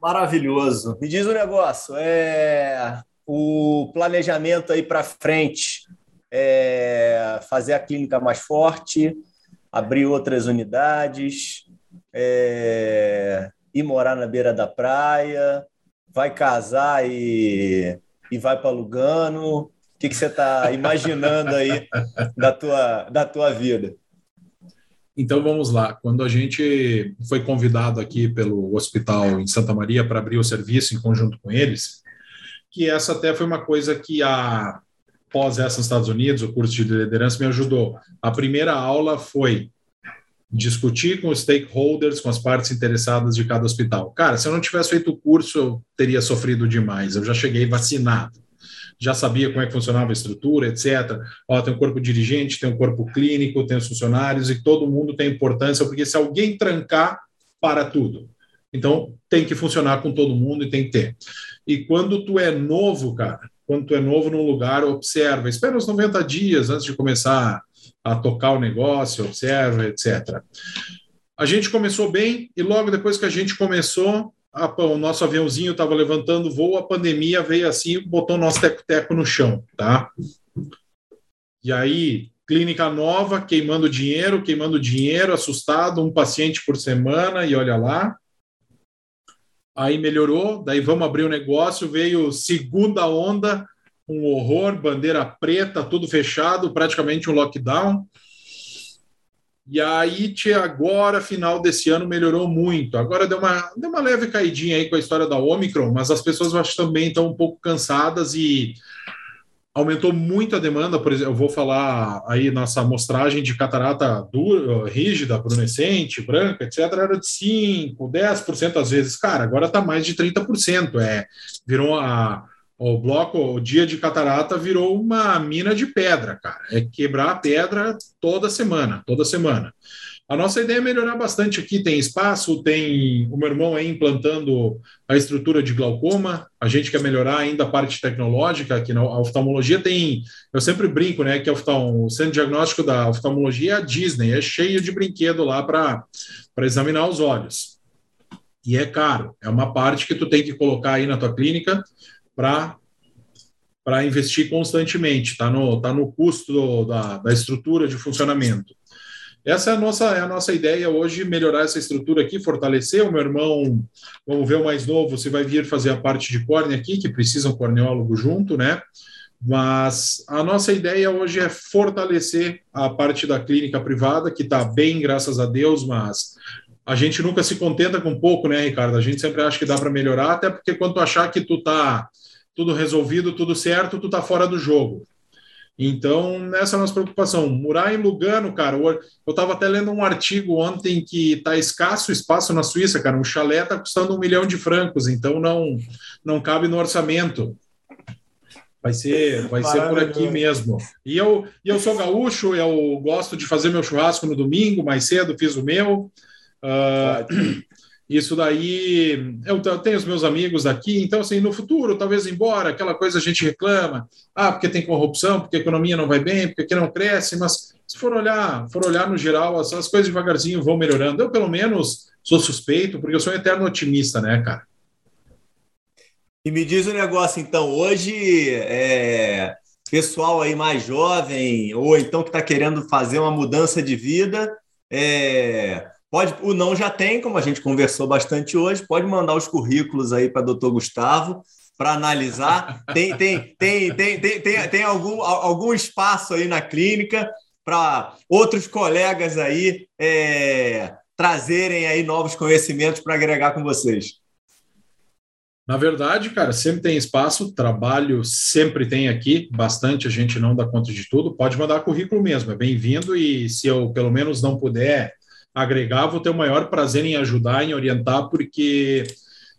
Maravilhoso. Me diz um negócio, é o planejamento aí para frente, é fazer a clínica mais forte, abrir outras unidades, é, ir morar na beira da praia, vai casar e, e vai para Lugano. O que, que você está imaginando aí da tua, da tua vida? Então vamos lá. Quando a gente foi convidado aqui pelo hospital em Santa Maria para abrir o serviço em conjunto com eles, que essa até foi uma coisa que a pós essa nos Estados Unidos, o curso de liderança me ajudou. A primeira aula foi discutir com os stakeholders, com as partes interessadas de cada hospital. Cara, se eu não tivesse feito o curso, eu teria sofrido demais. Eu já cheguei vacinado, já sabia como é que funcionava a estrutura, etc. Ó, tem um corpo dirigente, tem um corpo clínico, tem os funcionários e todo mundo tem importância, porque se alguém trancar, para tudo. Então, tem que funcionar com todo mundo e tem que ter. E quando tu é novo, cara, quando tu é novo num lugar, observa, espera uns 90 dias antes de começar a tocar o negócio, observa, etc. A gente começou bem e logo depois que a gente começou, a, o nosso aviãozinho estava levantando voo, a pandemia veio assim botou nosso teco-teco no chão, tá? E aí, clínica nova, queimando dinheiro, queimando dinheiro, assustado, um paciente por semana e olha lá. Aí melhorou, daí vamos abrir o negócio, veio segunda onda, um horror, bandeira preta, tudo fechado, praticamente um lockdown. E aí, agora, final desse ano, melhorou muito. Agora deu uma, deu uma leve caidinha aí com a história da Omicron, mas as pessoas acho, também estão um pouco cansadas e aumentou muito a demanda. Por exemplo, eu vou falar aí nossa amostragem de catarata dura, rígida, brunescente, branca, etc., era de 5%, 10% às vezes. Cara, agora está mais de 30%. É, virou a o bloco, o dia de catarata virou uma mina de pedra, cara. É quebrar a pedra toda semana, toda semana. A nossa ideia é melhorar bastante aqui. Tem espaço, tem o meu irmão aí implantando a estrutura de glaucoma. A gente quer melhorar ainda a parte tecnológica. Aqui na oftalmologia tem. Eu sempre brinco, né? Que o centro diagnóstico da oftalmologia é a Disney, é cheio de brinquedo lá para examinar os olhos. E é caro, é uma parte que tu tem que colocar aí na tua clínica para investir constantemente, está no, tá no custo do, da, da estrutura de funcionamento. Essa é a nossa, é a nossa ideia hoje, melhorar essa estrutura aqui, fortalecer. O meu irmão, vamos ver o mais novo, se vai vir fazer a parte de córnea aqui, que precisa um corneólogo junto, né? Mas a nossa ideia hoje é fortalecer a parte da clínica privada, que está bem, graças a Deus, mas a gente nunca se contenta com pouco, né, Ricardo? A gente sempre acha que dá para melhorar, até porque quando tu achar que tu tá tudo resolvido, tudo certo, tu tá fora do jogo. Então, essa é a nossa preocupação. Morar em Lugano, cara, eu estava até lendo um artigo ontem que está escasso espaço na Suíça, cara. Um chalé está custando um milhão de francos, então não, não cabe no orçamento. Vai ser, vai ser por aqui mesmo. E eu, e eu sou gaúcho, eu gosto de fazer meu churrasco no domingo, mais cedo, fiz o meu. Uh, Isso daí, eu tenho os meus amigos daqui, então, assim, no futuro, talvez embora, aquela coisa a gente reclama, ah, porque tem corrupção, porque a economia não vai bem, porque aqui não cresce, mas se for olhar, for olhar no geral, as, as coisas devagarzinho vão melhorando. Eu, pelo menos, sou suspeito, porque eu sou um eterno otimista, né, cara? E me diz um negócio, então, hoje, é, pessoal aí mais jovem, ou então que está querendo fazer uma mudança de vida, é, pode, o não já tem, como a gente conversou bastante hoje, pode mandar os currículos aí para o doutor Gustavo para analisar. Tem, tem, tem, tem, tem, tem, tem algum, algum espaço aí na clínica para outros colegas aí é, trazerem aí novos conhecimentos para agregar com vocês. Na verdade, cara, sempre tem espaço, trabalho sempre tem aqui, bastante, a gente não dá conta de tudo. Pode mandar currículo mesmo, é bem-vindo e se eu pelo menos não puder agregar, vou ter o maior prazer em ajudar, em orientar, porque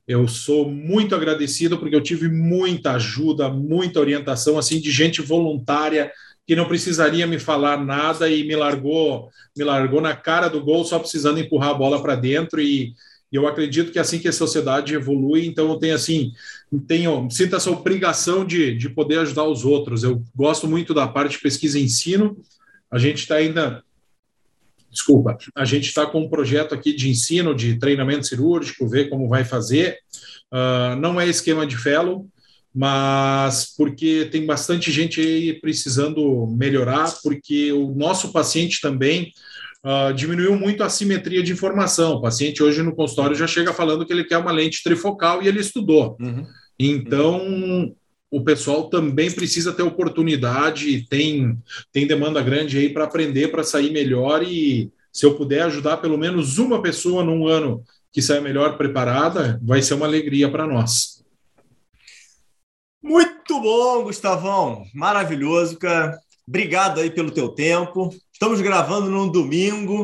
eu sou muito agradecido porque eu tive muita ajuda, muita orientação assim de gente voluntária que não precisaria me falar nada e me largou, me largou na cara do gol só precisando empurrar a bola para dentro e eu acredito que é assim que a sociedade evolui, então eu tenho assim, tenho, sinto essa obrigação de, de poder ajudar os outros. Eu gosto muito da parte de pesquisa e ensino. A gente está ainda desculpa, a gente está com um projeto aqui de ensino, de treinamento cirúrgico, ver como vai fazer. Uh, não é esquema de fellow, mas porque tem bastante gente aí precisando melhorar, porque o nosso paciente também uh, diminuiu muito a simetria de informação. O paciente hoje no consultório já chega falando que ele quer uma lente trifocal e ele estudou. Uhum. Então. O pessoal também precisa ter oportunidade, tem, tem demanda grande aí para aprender, para sair melhor e se eu puder ajudar pelo menos uma pessoa num ano que saia melhor preparada, vai ser uma alegria para nós. Muito bom, Gustavão. Maravilhoso, cara. Obrigado aí pelo teu tempo. Estamos gravando num domingo.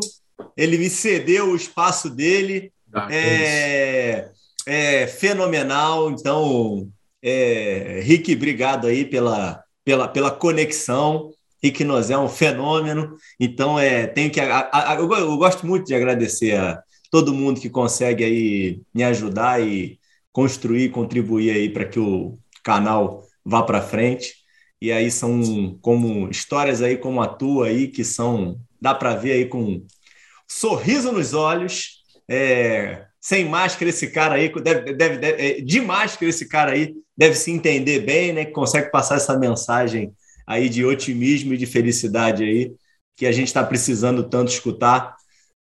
Ele me cedeu o espaço dele. Ah, é, é, fenomenal. Então, é, Rick, obrigado aí pela, pela, pela conexão. Rick Nozé é um fenômeno. Então, é, tenho que. A, a, eu, eu gosto muito de agradecer a todo mundo que consegue aí me ajudar e construir, contribuir aí para que o canal vá para frente. E aí são como histórias aí como a tua aí, que são, dá para ver aí com sorriso nos olhos, é, sem máscara esse cara aí, deve, deve, deve, é, de máscara esse cara aí, deve se entender bem, né? Que consegue passar essa mensagem aí de otimismo e de felicidade aí, que a gente está precisando tanto escutar.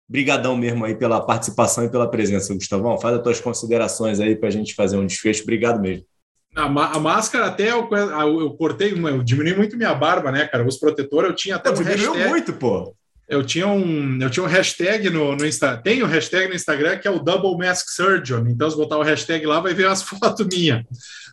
Brigadão mesmo aí pela participação e pela presença, Gustavão. Faz as tuas considerações aí para a gente fazer um desfecho. Obrigado mesmo. A, máscara até eu, eu cortei, eu diminui muito minha barba, né, cara? Os protetores eu tinha até pô, um hashtag. muito, pô. Eu tinha um, eu tinha um hashtag no, no Instagram. Tem um hashtag no Instagram que é o Double Mask Surgeon. Então, se botar o hashtag lá, vai ver as fotos minhas.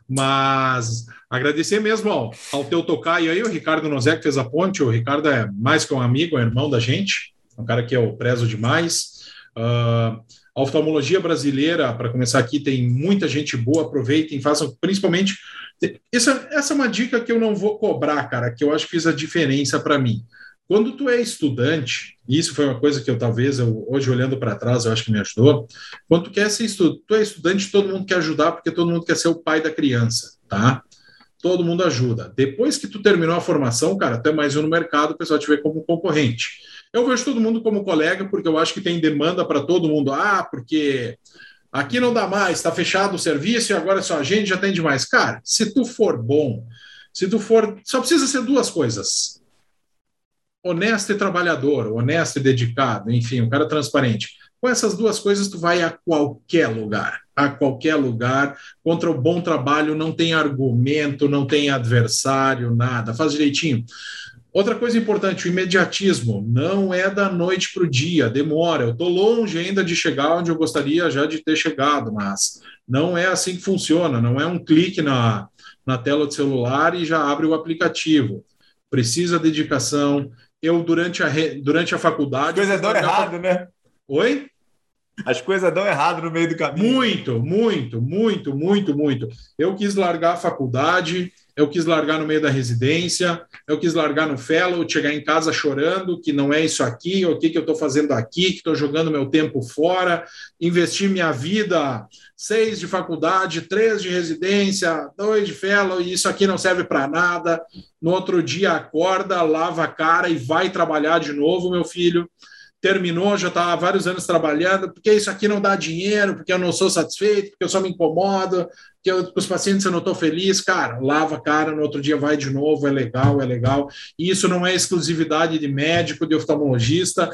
Mas agradecer mesmo ao, ao teu tocaio aí, o Ricardo que fez a ponte. O Ricardo é mais que um amigo, é irmão da gente. É um cara que eu prezo demais. Uh, a oftalmologia brasileira, para começar aqui, tem muita gente boa, aproveitem, façam, principalmente. Essa, essa é uma dica que eu não vou cobrar, cara, que eu acho que fez a diferença para mim. Quando tu é estudante, isso foi uma coisa que eu talvez, eu, hoje olhando para trás, eu acho que me ajudou. Quando tu quer ser estudante, tu é estudante, todo mundo quer ajudar, porque todo mundo quer ser o pai da criança, tá? Todo mundo ajuda. Depois que tu terminou a formação, cara, até mais um no mercado, o pessoal te vê como concorrente. Eu vejo todo mundo como colega, porque eu acho que tem demanda para todo mundo. Ah, porque aqui não dá mais, está fechado o serviço e agora só a gente já tem demais. Cara, se tu for bom, se tu for. Só precisa ser duas coisas: honesto e trabalhador, honesto e dedicado, enfim, um cara transparente. Com essas duas coisas, tu vai a qualquer lugar. A qualquer lugar. Contra o bom trabalho, não tem argumento, não tem adversário, nada. Faz direitinho. Outra coisa importante, o imediatismo não é da noite para o dia, demora. Eu estou longe ainda de chegar onde eu gostaria já de ter chegado, mas não é assim que funciona. Não é um clique na, na tela do celular e já abre o aplicativo. Precisa dedicação. Eu, durante a, durante a faculdade. As coisas dão errado, né? Oi? As coisas dão errado no meio do caminho. Muito, muito, muito, muito, muito. Eu quis largar a faculdade eu quis largar no meio da residência, eu quis largar no fellow, chegar em casa chorando que não é isso aqui, o que, que eu estou fazendo aqui, que estou jogando meu tempo fora, investir minha vida, seis de faculdade, três de residência, dois de fellow, e isso aqui não serve para nada. No outro dia acorda, lava a cara e vai trabalhar de novo, meu filho terminou, já está há vários anos trabalhando, porque isso aqui não dá dinheiro, porque eu não sou satisfeito, porque eu só me incomodo, que eu, os pacientes eu não estou feliz, cara, lava a cara, no outro dia vai de novo, é legal, é legal. E isso não é exclusividade de médico, de oftalmologista.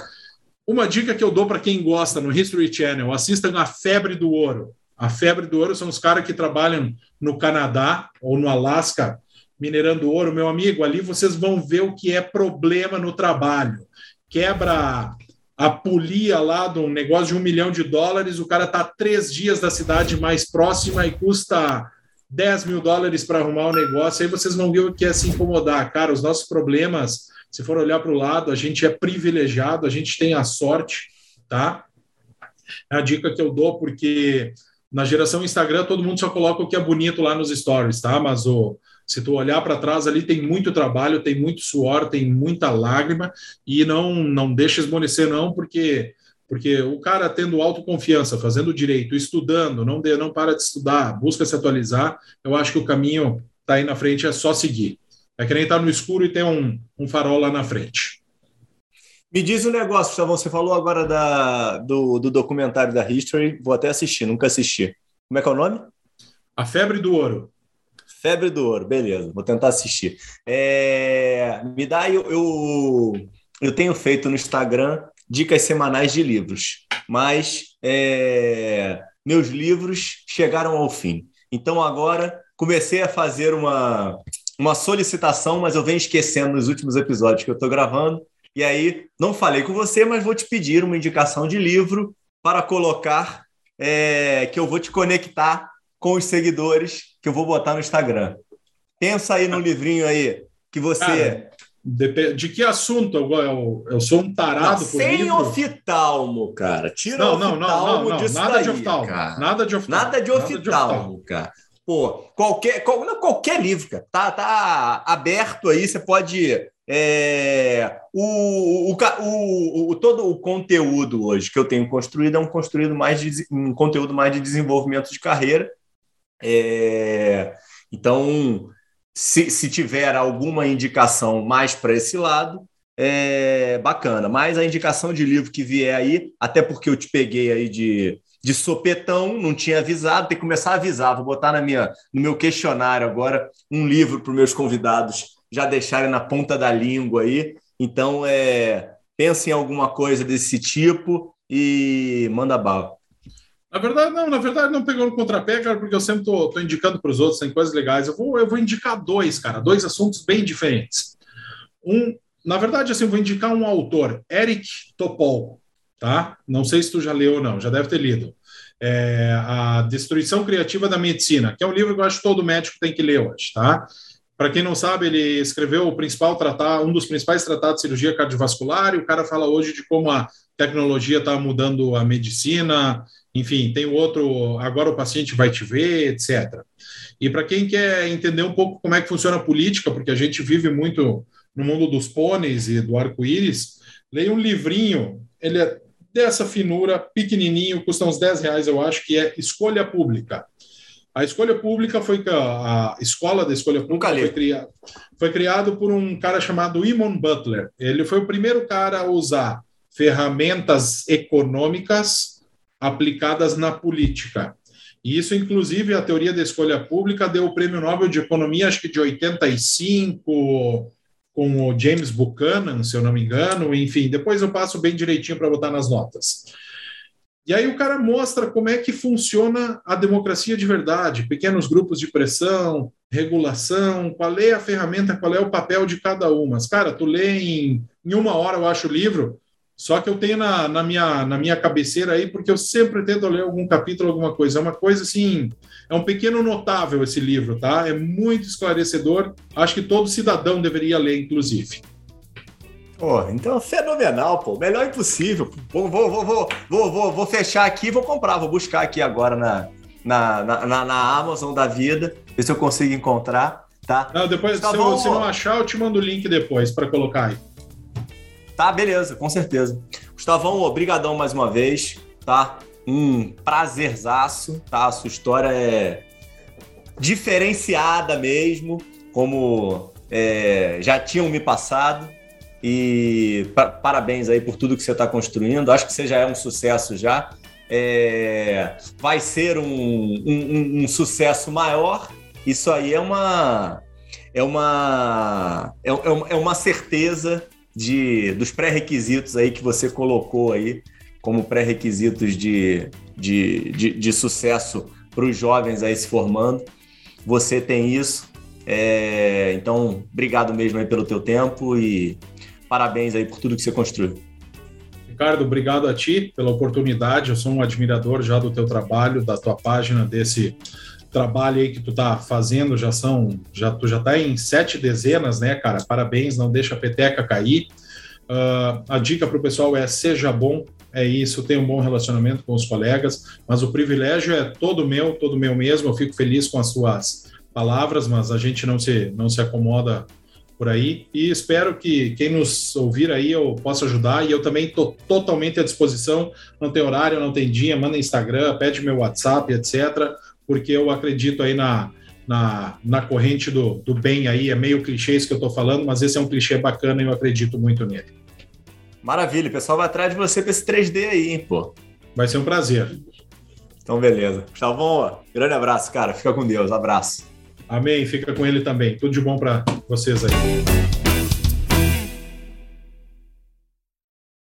Uma dica que eu dou para quem gosta no History Channel, assistam a Febre do Ouro. A Febre do Ouro são os caras que trabalham no Canadá ou no Alasca, minerando ouro. Meu amigo, ali vocês vão ver o que é problema no trabalho. Quebra a polia lá de um negócio de um milhão de dólares, o cara está três dias da cidade mais próxima e custa 10 mil dólares para arrumar o negócio, aí vocês vão ver o que é se incomodar. Cara, os nossos problemas, se for olhar para o lado, a gente é privilegiado, a gente tem a sorte, tá? É a dica que eu dou, porque na geração Instagram todo mundo só coloca o que é bonito lá nos stories, tá? Mas o, se tu olhar para trás ali, tem muito trabalho, tem muito suor, tem muita lágrima, e não, não deixa esmorecer, não, porque porque o cara tendo autoconfiança, fazendo direito, estudando, não, de, não para de estudar, busca se atualizar, eu acho que o caminho está aí na frente, é só seguir. É que nem estar tá no escuro e ter um, um farol lá na frente. Me diz um negócio, Gustavo, você falou agora da, do, do documentário da History, vou até assistir, nunca assisti. Como é que é o nome? A Febre do Ouro. Febre do Ouro, beleza, vou tentar assistir. É, me dá, eu, eu, eu, tenho feito no Instagram dicas semanais de livros, mas é, meus livros chegaram ao fim. Então agora comecei a fazer uma, uma solicitação, mas eu venho esquecendo nos últimos episódios que eu estou gravando. E aí, não falei com você, mas vou te pedir uma indicação de livro para colocar, é, que eu vou te conectar com os seguidores que eu vou botar no Instagram. Pensa aí no livrinho aí que você. Cara, de, de, que assunto? Eu, eu, sou um tarado não, Sem livro. oftalmo, cara. Tira não, não, não, não, disso nada daí, de oftalmo. Cara. Nada de oftalmo. Nada de oftalmo, nada de oftalmo. cara. Pô, qualquer, qual, não, qualquer livro, cara. Tá, tá aberto aí, você pode. É, o, o, o, o, todo o conteúdo hoje que eu tenho construído é um construído mais de, um conteúdo mais de desenvolvimento de carreira é, então, se, se tiver alguma indicação mais para esse lado, é bacana. Mas a indicação de livro que vier aí, até porque eu te peguei aí de, de sopetão, não tinha avisado, tem que começar a avisar. Vou botar na minha, no meu questionário agora um livro para os meus convidados já deixarem na ponta da língua aí. Então, é, pense em alguma coisa desse tipo e manda bala. Na verdade, não, na verdade não pegou no contrapé, cara, porque eu sempre tô, tô indicando para os outros, tem coisas legais. Eu vou, eu vou indicar dois, cara, dois assuntos bem diferentes. Um, na verdade, assim, eu vou indicar um autor, Eric Topol, tá? Não sei se tu já leu ou não, já deve ter lido. É, a Destruição Criativa da Medicina, que é um livro que eu acho que todo médico tem que ler hoje, tá? Para quem não sabe, ele escreveu o principal tratado, um dos principais tratados de cirurgia cardiovascular, e o cara fala hoje de como a tecnologia está mudando a medicina, enfim, tem o outro, agora o paciente vai te ver, etc. E para quem quer entender um pouco como é que funciona a política, porque a gente vive muito no mundo dos pôneis e do arco-íris, leia um livrinho, ele é dessa finura, pequenininho, custa uns 10 reais, eu acho, que é Escolha Pública. A escolha pública foi a escola da escolha pública foi, criado, foi criado por um cara chamado Imon Butler. Ele foi o primeiro cara a usar ferramentas econômicas aplicadas na política. E isso, inclusive, a teoria da escolha pública deu o prêmio Nobel de Economia, acho que de 85, com o James Buchanan, se eu não me engano. Enfim, depois eu passo bem direitinho para botar nas notas. E aí o cara mostra como é que funciona a democracia de verdade, pequenos grupos de pressão, regulação, qual é a ferramenta, qual é o papel de cada uma. Cara, tu lê em, em uma hora, eu acho, o livro, só que eu tenho na, na, minha, na minha cabeceira aí, porque eu sempre tento ler algum capítulo, alguma coisa. É uma coisa assim, é um pequeno notável esse livro, tá? É muito esclarecedor. Acho que todo cidadão deveria ler, inclusive. Pô, então fenomenal, pô. Melhor impossível. Vou, vou, vou, vou, vou, vou, vou fechar aqui vou comprar. Vou buscar aqui agora na, na, na, na Amazon da vida, ver se eu consigo encontrar. Tá? Não, depois, se, eu, se não achar, eu te mando o link depois para colocar aí. Tá, beleza, com certeza. Gustavão, obrigadão mais uma vez, tá? Um prazerzaço, tá? A sua história é diferenciada mesmo, como é, já tinham me passado. E parabéns aí por tudo que você está construindo. Acho que você já é um sucesso já. É, vai ser um, um, um, sucesso maior. Isso aí é uma é uma é, é uma certeza de dos pré-requisitos aí que você colocou aí como pré-requisitos de, de, de, de sucesso para os jovens aí se formando. Você tem isso. É, então, obrigado mesmo aí pelo teu tempo e parabéns aí por tudo que você construiu. Ricardo, obrigado a ti pela oportunidade. Eu sou um admirador já do teu trabalho, da tua página, desse trabalho aí que tu tá fazendo. Já são, já tu já tá em sete dezenas, né, cara? Parabéns, não deixa a peteca cair. Uh, a dica para o pessoal é seja bom, é isso, tenha um bom relacionamento com os colegas, mas o privilégio é todo meu, todo meu mesmo. Eu fico feliz com as suas palavras, mas a gente não se não se acomoda por aí. E espero que quem nos ouvir aí eu possa ajudar. E eu também estou totalmente à disposição. Não tem horário, não tem dia, manda Instagram, pede meu WhatsApp, etc. Porque eu acredito aí na, na, na corrente do, do bem aí. É meio clichê isso que eu estou falando, mas esse é um clichê bacana e eu acredito muito nele. Maravilha, o pessoal vai atrás de você para esse 3D aí, hein, pô. Vai ser um prazer. Então, beleza. Gustavão, grande abraço, cara. Fica com Deus. Abraço. Amém. Fica com ele também. Tudo de bom para vocês aí.